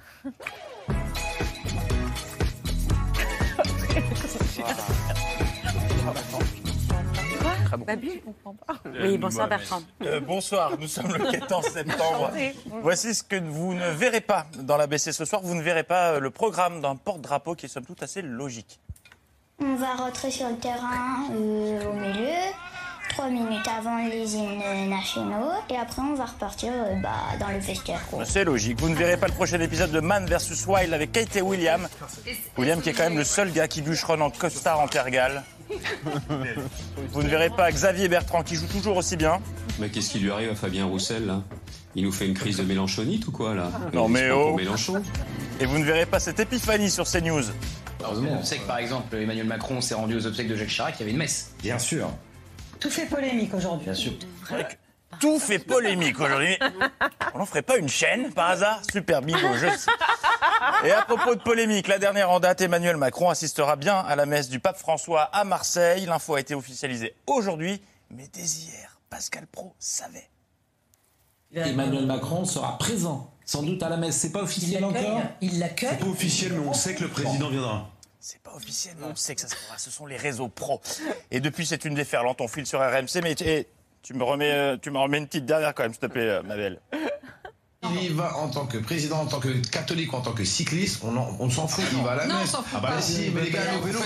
Speaker 5: Babu, je comprends pas.
Speaker 1: Oui, bonsoir Bertrand.
Speaker 25: Euh, bonsoir, nous sommes le 14 septembre. Voici ce que vous ne verrez pas dans la BC ce soir. Vous ne verrez pas euh, le programme d'un porte-drapeau qui est somme toute assez logique.
Speaker 26: On va rentrer sur le terrain euh, au milieu, trois minutes avant les hymnes nationaux, et après on va repartir euh, bah, dans le vestiaire. quoi.
Speaker 25: C'est logique. Vous ne verrez pas le prochain épisode de Man vs Wild avec Kate et William. William qui est quand même le seul gars qui bûcheronne en costard en Tergal. Vous ne verrez pas Xavier Bertrand qui joue toujours aussi bien.
Speaker 27: Mais qu'est-ce qui lui arrive à Fabien Roussel là? Il nous fait une crise de mélanchonite ou quoi là?
Speaker 25: Non mais oh
Speaker 27: Mélenchon
Speaker 25: Et vous ne verrez pas cette épiphanie sur CNews.
Speaker 28: Heureusement, on sait que par exemple Emmanuel Macron s'est rendu aux obsèques de Jacques Chirac, il y avait une messe.
Speaker 25: Bien sûr.
Speaker 22: Tout fait polémique aujourd'hui.
Speaker 28: Bien sûr.
Speaker 25: Tout fait polémique aujourd'hui. On n'en ferait pas une chaîne par hasard? Super bingo, je sais. Et à propos de polémique, la dernière en date, Emmanuel Macron assistera bien à la messe du pape François à Marseille. L'info a été officialisée aujourd'hui, mais dès hier, Pascal Pro savait.
Speaker 29: Emmanuel Macron sera présent, sans doute à la messe. C'est pas officiel encore?
Speaker 22: Il l'accueille.
Speaker 29: C'est pas officiel, mais on sait que le président
Speaker 25: viendra. C'est pas officiel, mais on sait que ça se fera. Ce sont les réseaux pro. Et depuis, c'est une déferlante. On file sur RMC, mais et, tu me remets, euh, tu me remets une petite dernière quand même, s'il te plaît, euh, ma belle.
Speaker 30: Il y va en tant que président, en tant que catholique, en tant que cycliste, on, en- on s'en fout, il va à la
Speaker 22: Non, on
Speaker 30: messe.
Speaker 22: s'en fout
Speaker 30: ah bah
Speaker 22: pas.
Speaker 30: si, mais les gars,
Speaker 22: C'est
Speaker 30: au vélo,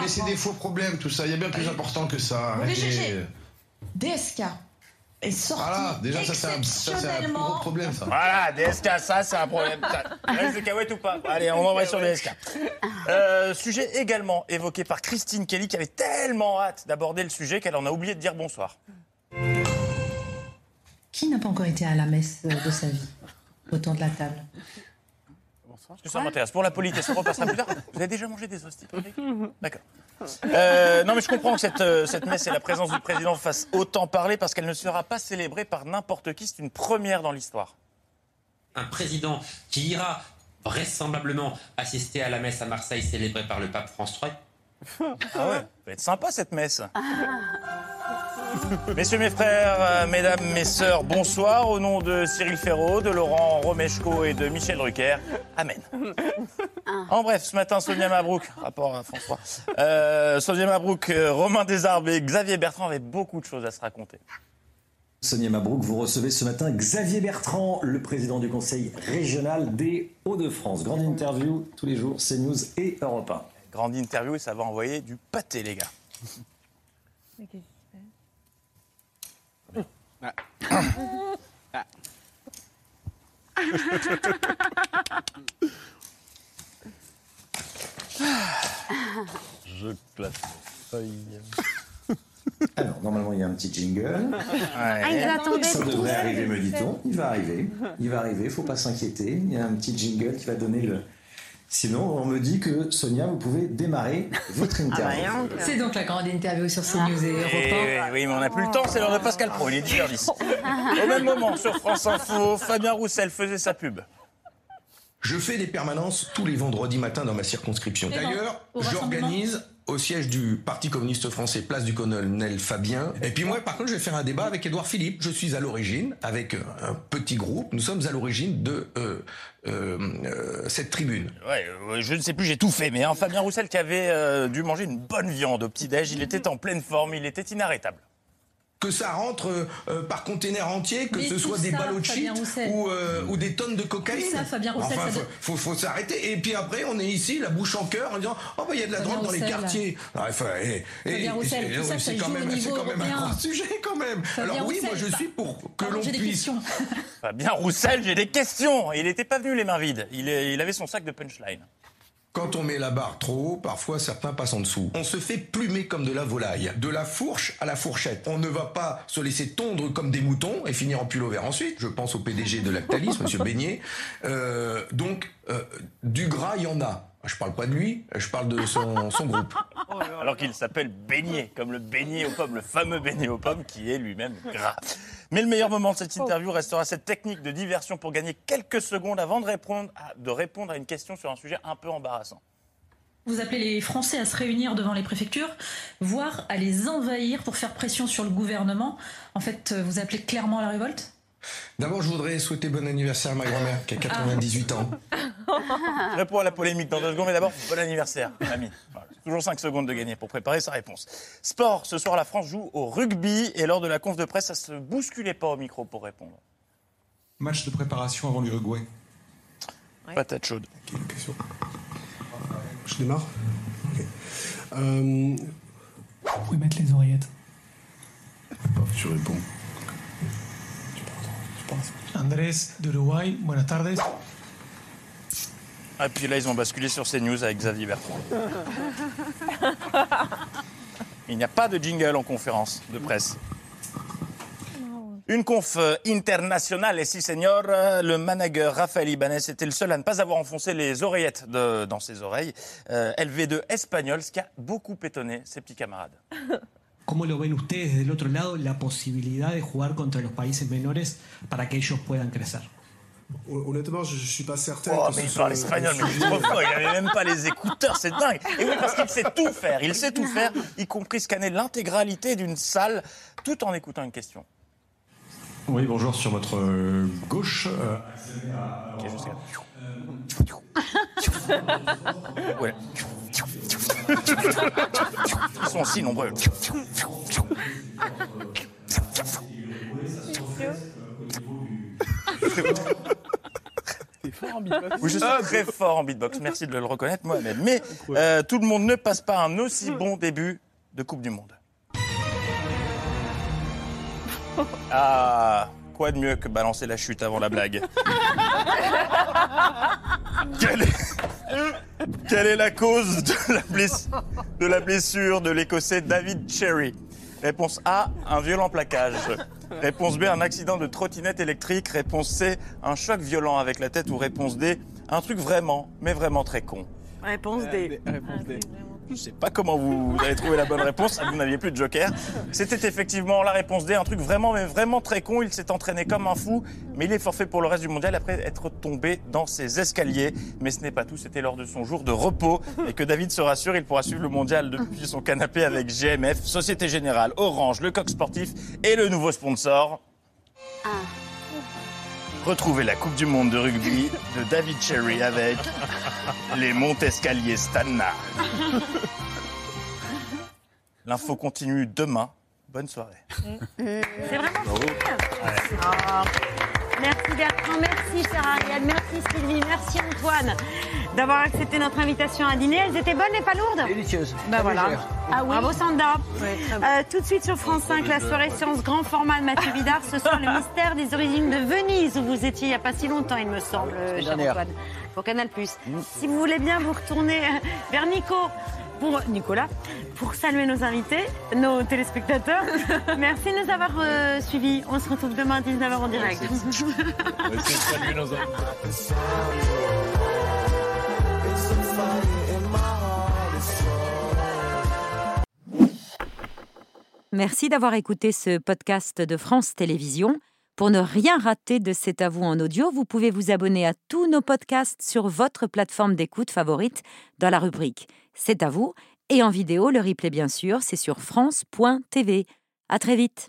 Speaker 30: mais c'est des faux problèmes, tout ça. Il y a bien plus important que ça.
Speaker 22: Mais
Speaker 30: Arrêtez.
Speaker 22: GG. DSK est sorti
Speaker 30: Voilà, déjà, ça, c'est un, gros problème, ça.
Speaker 25: Voilà, DSK, ça, c'est un problème. Ça, Reste des cacahuètes ou pas Allez, on va sur DSK. Euh, sujet également évoqué par Christine Kelly, qui avait tellement hâte d'aborder le sujet qu'elle en a oublié de dire bonsoir.
Speaker 22: Qui n'a pas encore été à la messe de sa vie Autour de la table?
Speaker 25: Parce que ça m'intéresse. Pour la politesse, on repassera plus tard. Vous avez déjà mangé des hosties Patrick D'accord. Euh, non, mais je comprends que cette, euh, cette messe et la présence du président fassent autant parler parce qu'elle ne sera pas célébrée par n'importe qui. C'est une première dans l'histoire.
Speaker 31: un président qui ira vraisemblablement assister à la messe à Marseille célébrée par le pape François.
Speaker 25: Ah ouais, ça va être sympa cette messe. Messieurs, mes frères, euh, mesdames, mes sœurs, bonsoir. Au nom de Cyril Ferraud, de Laurent Romeshko et de Michel Drucker, Amen. En bref, ce matin, Sonia Mabrouk, rapport à François, euh, Sonia Mabrouk, euh, Romain Desarbes et Xavier Bertrand avaient beaucoup de choses à se raconter.
Speaker 32: Sonia Mabrouk, vous recevez ce matin Xavier Bertrand, le président du conseil régional des Hauts-de-France. Grande interview tous les jours, CNews et Europe 1.
Speaker 25: Grande interview et ça va envoyer du pâté, les gars.
Speaker 32: Je place feuille. Alors, normalement, il y a un petit jingle.
Speaker 1: Ah, il attendait
Speaker 32: Ça devrait arriver, me dit-on. Il va arriver. Il va arriver, faut pas s'inquiéter. Il y a un petit jingle qui va donner le. Sinon, on me dit que Sonia, vous pouvez démarrer votre interview.
Speaker 33: C'est donc la grande interview sur CNews et Europe 1.
Speaker 25: Et oui, mais on n'a plus le temps, c'est l'heure de Pascal Pro, il est 10h10. Au même moment, sur France Info, Fabien Roussel faisait sa pub.
Speaker 30: Je fais des permanences tous les vendredis matins dans ma circonscription. D'ailleurs, j'organise au siège du Parti communiste français, place du colonel Fabien. Et puis moi, par contre, je vais faire un débat avec Édouard Philippe. Je suis à l'origine, avec un petit groupe, nous sommes à l'origine de euh, euh, cette tribune.
Speaker 25: Ouais, euh, je ne sais plus, j'ai tout fait, mais hein, Fabien Roussel qui avait dû manger une bonne viande au petit-déj, il était en pleine forme, il était inarrêtable.
Speaker 30: Que ça rentre euh, euh, par container entier, que
Speaker 33: Mais
Speaker 30: ce soit des ballots de shit ou, euh, ou des tonnes de cocaïne.
Speaker 33: Tout ça, Fabien Roussel,
Speaker 30: Enfin,
Speaker 33: ça
Speaker 30: faut,
Speaker 33: doit-
Speaker 30: faut, faut s'arrêter. Et puis après, on est ici, la bouche en cœur, en disant Oh, bah, il y a de la
Speaker 33: Fabien
Speaker 30: drogue dans les quartiers. Ah, enfin, et- et- c'est quand même, quand un grand sujet, quand même.
Speaker 33: Fabien
Speaker 30: Alors, oui, moi, je suis pour que l'on puisse.
Speaker 33: questions.
Speaker 25: Fabien Roussel, j'ai des questions Il n'était pas venu les mains vides, il, est- il avait son sac de punchline.
Speaker 30: Quand on met la barre trop haut, parfois certains passent en dessous. On se fait plumer comme de la volaille. De la fourche à la fourchette. On ne va pas se laisser tondre comme des moutons et finir en pullover ensuite. Je pense au PDG de Lactalis, Monsieur Beignet. Euh, donc, euh, du gras, il y en a. Je parle pas de lui, je parle de son, son groupe.
Speaker 25: Alors qu'il s'appelle beignet, comme le beignet aux pommes, le fameux beignet aux pommes qui est lui-même gras. Mais le meilleur moment de cette interview restera cette technique de diversion pour gagner quelques secondes avant de répondre à, de répondre à une question sur un sujet un peu embarrassant.
Speaker 33: Vous appelez les Français à se réunir devant les préfectures, voire à les envahir pour faire pression sur le gouvernement. En fait, euh, vous appelez clairement à la révolte?
Speaker 30: D'abord, je voudrais souhaiter bon anniversaire à ma grand-mère qui a 98 ans.
Speaker 25: Je réponds à la polémique dans deux secondes, mais d'abord, bon anniversaire, ami. Voilà. Toujours 5 secondes de gagner pour préparer sa réponse. Sport, ce soir, la France joue au rugby et lors de la conf de presse, ça se bousculait pas au micro pour répondre.
Speaker 34: Match de préparation avant l'Uruguay.
Speaker 25: Patate chaude.
Speaker 34: Je démarre Ok. Euh... Vous pouvez mettre les oreillettes?
Speaker 21: Tu réponds.
Speaker 34: Andrés d'Uruguay, buenas tardes.
Speaker 25: Ah, puis là, ils ont basculé sur CNews avec Xavier Bertrand. Il n'y a pas de jingle en conférence de presse. Une conf euh, internationale, et si senior, euh, le manager Rafael Ibanez était le seul à ne pas avoir enfoncé les oreillettes de- dans ses oreilles. Euh, LV2 espagnol, ce qui a beaucoup étonné ses petits camarades.
Speaker 35: ¿Cómo lo ven ustedes del otro lado la posibilidad de jugar contra los países menores para que ellos puedan crecer?
Speaker 34: Honnêtement, je, je suis pas certain.
Speaker 25: Oh,
Speaker 34: que
Speaker 25: mais
Speaker 34: ce
Speaker 25: il parle
Speaker 34: le-
Speaker 25: espagnol, mais il est trop fort, il avait même pas les écouteurs, c'est dingue. Et oui, parce qu'il sait tout faire, il sait tout faire, y compris scanner l'intégralité d'une salle, tout en écoutant une question.
Speaker 34: Oui, bonjour, sur votre euh, gauche. euh,
Speaker 25: Ok, je sais. Ouais. Ils sont si nombreux. Oui, je suis très fort en beatbox. Merci de le reconnaître moi-même. Mais euh, tout le monde ne passe pas un aussi bon début de Coupe du Monde. Ah, quoi de mieux que balancer la chute avant la blague? Quelle est, quelle est la cause de la, bless- de la blessure de l'Écossais David Cherry? Réponse A, un violent plaquage. Réponse B, un accident de trottinette électrique. Réponse C, un choc violent avec la tête. Ou réponse D, un truc vraiment, mais vraiment très con.
Speaker 11: Réponse D.
Speaker 25: Je sais pas comment vous avez trouvé la bonne réponse, vous n'aviez plus de joker. C'était effectivement la réponse D, un truc vraiment, vraiment très con. Il s'est entraîné comme un fou, mais il est forfait pour le reste du mondial après être tombé dans ses escaliers. Mais ce n'est pas tout, c'était lors de son jour de repos. Et que David se rassure, il pourra suivre le mondial depuis son canapé avec GMF, Société Générale, Orange, le coq sportif et le nouveau sponsor. Retrouvez la Coupe du Monde de rugby de David Cherry avec les Montescaliers Stanna. L'info continue demain. Bonne soirée.
Speaker 1: C'est vraiment fini. Ah. Merci Bertrand, merci cher Ariel, merci Sylvie, merci Antoine d'avoir accepté notre invitation à dîner. Elles étaient bonnes et pas lourdes
Speaker 10: Délicieuse.
Speaker 1: Ben
Speaker 10: Très
Speaker 1: voilà.
Speaker 10: légère.
Speaker 1: Ah oui. Bravo Sanda. Euh, tout de suite sur France 5, la soirée séance grand format de Mathieu Bidard. Ce soir, le mystère des origines de Venise, où vous étiez il n'y a pas si longtemps, il me semble, cher
Speaker 10: dernière.
Speaker 1: Antoine, pour Canal+. Si vous voulez bien vous retourner euh, vers Nico, pour Nicolas, pour saluer nos invités, nos téléspectateurs. Merci de nous avoir euh, suivis. On se retrouve demain à 19h en direct. Merci d'avoir écouté ce podcast de France Télévisions. Pour ne rien rater de C'est à vous en audio, vous pouvez vous abonner à tous nos podcasts sur votre plateforme d'écoute favorite dans la rubrique C'est à vous et en vidéo, le replay bien sûr, c'est sur France.tv. À très vite.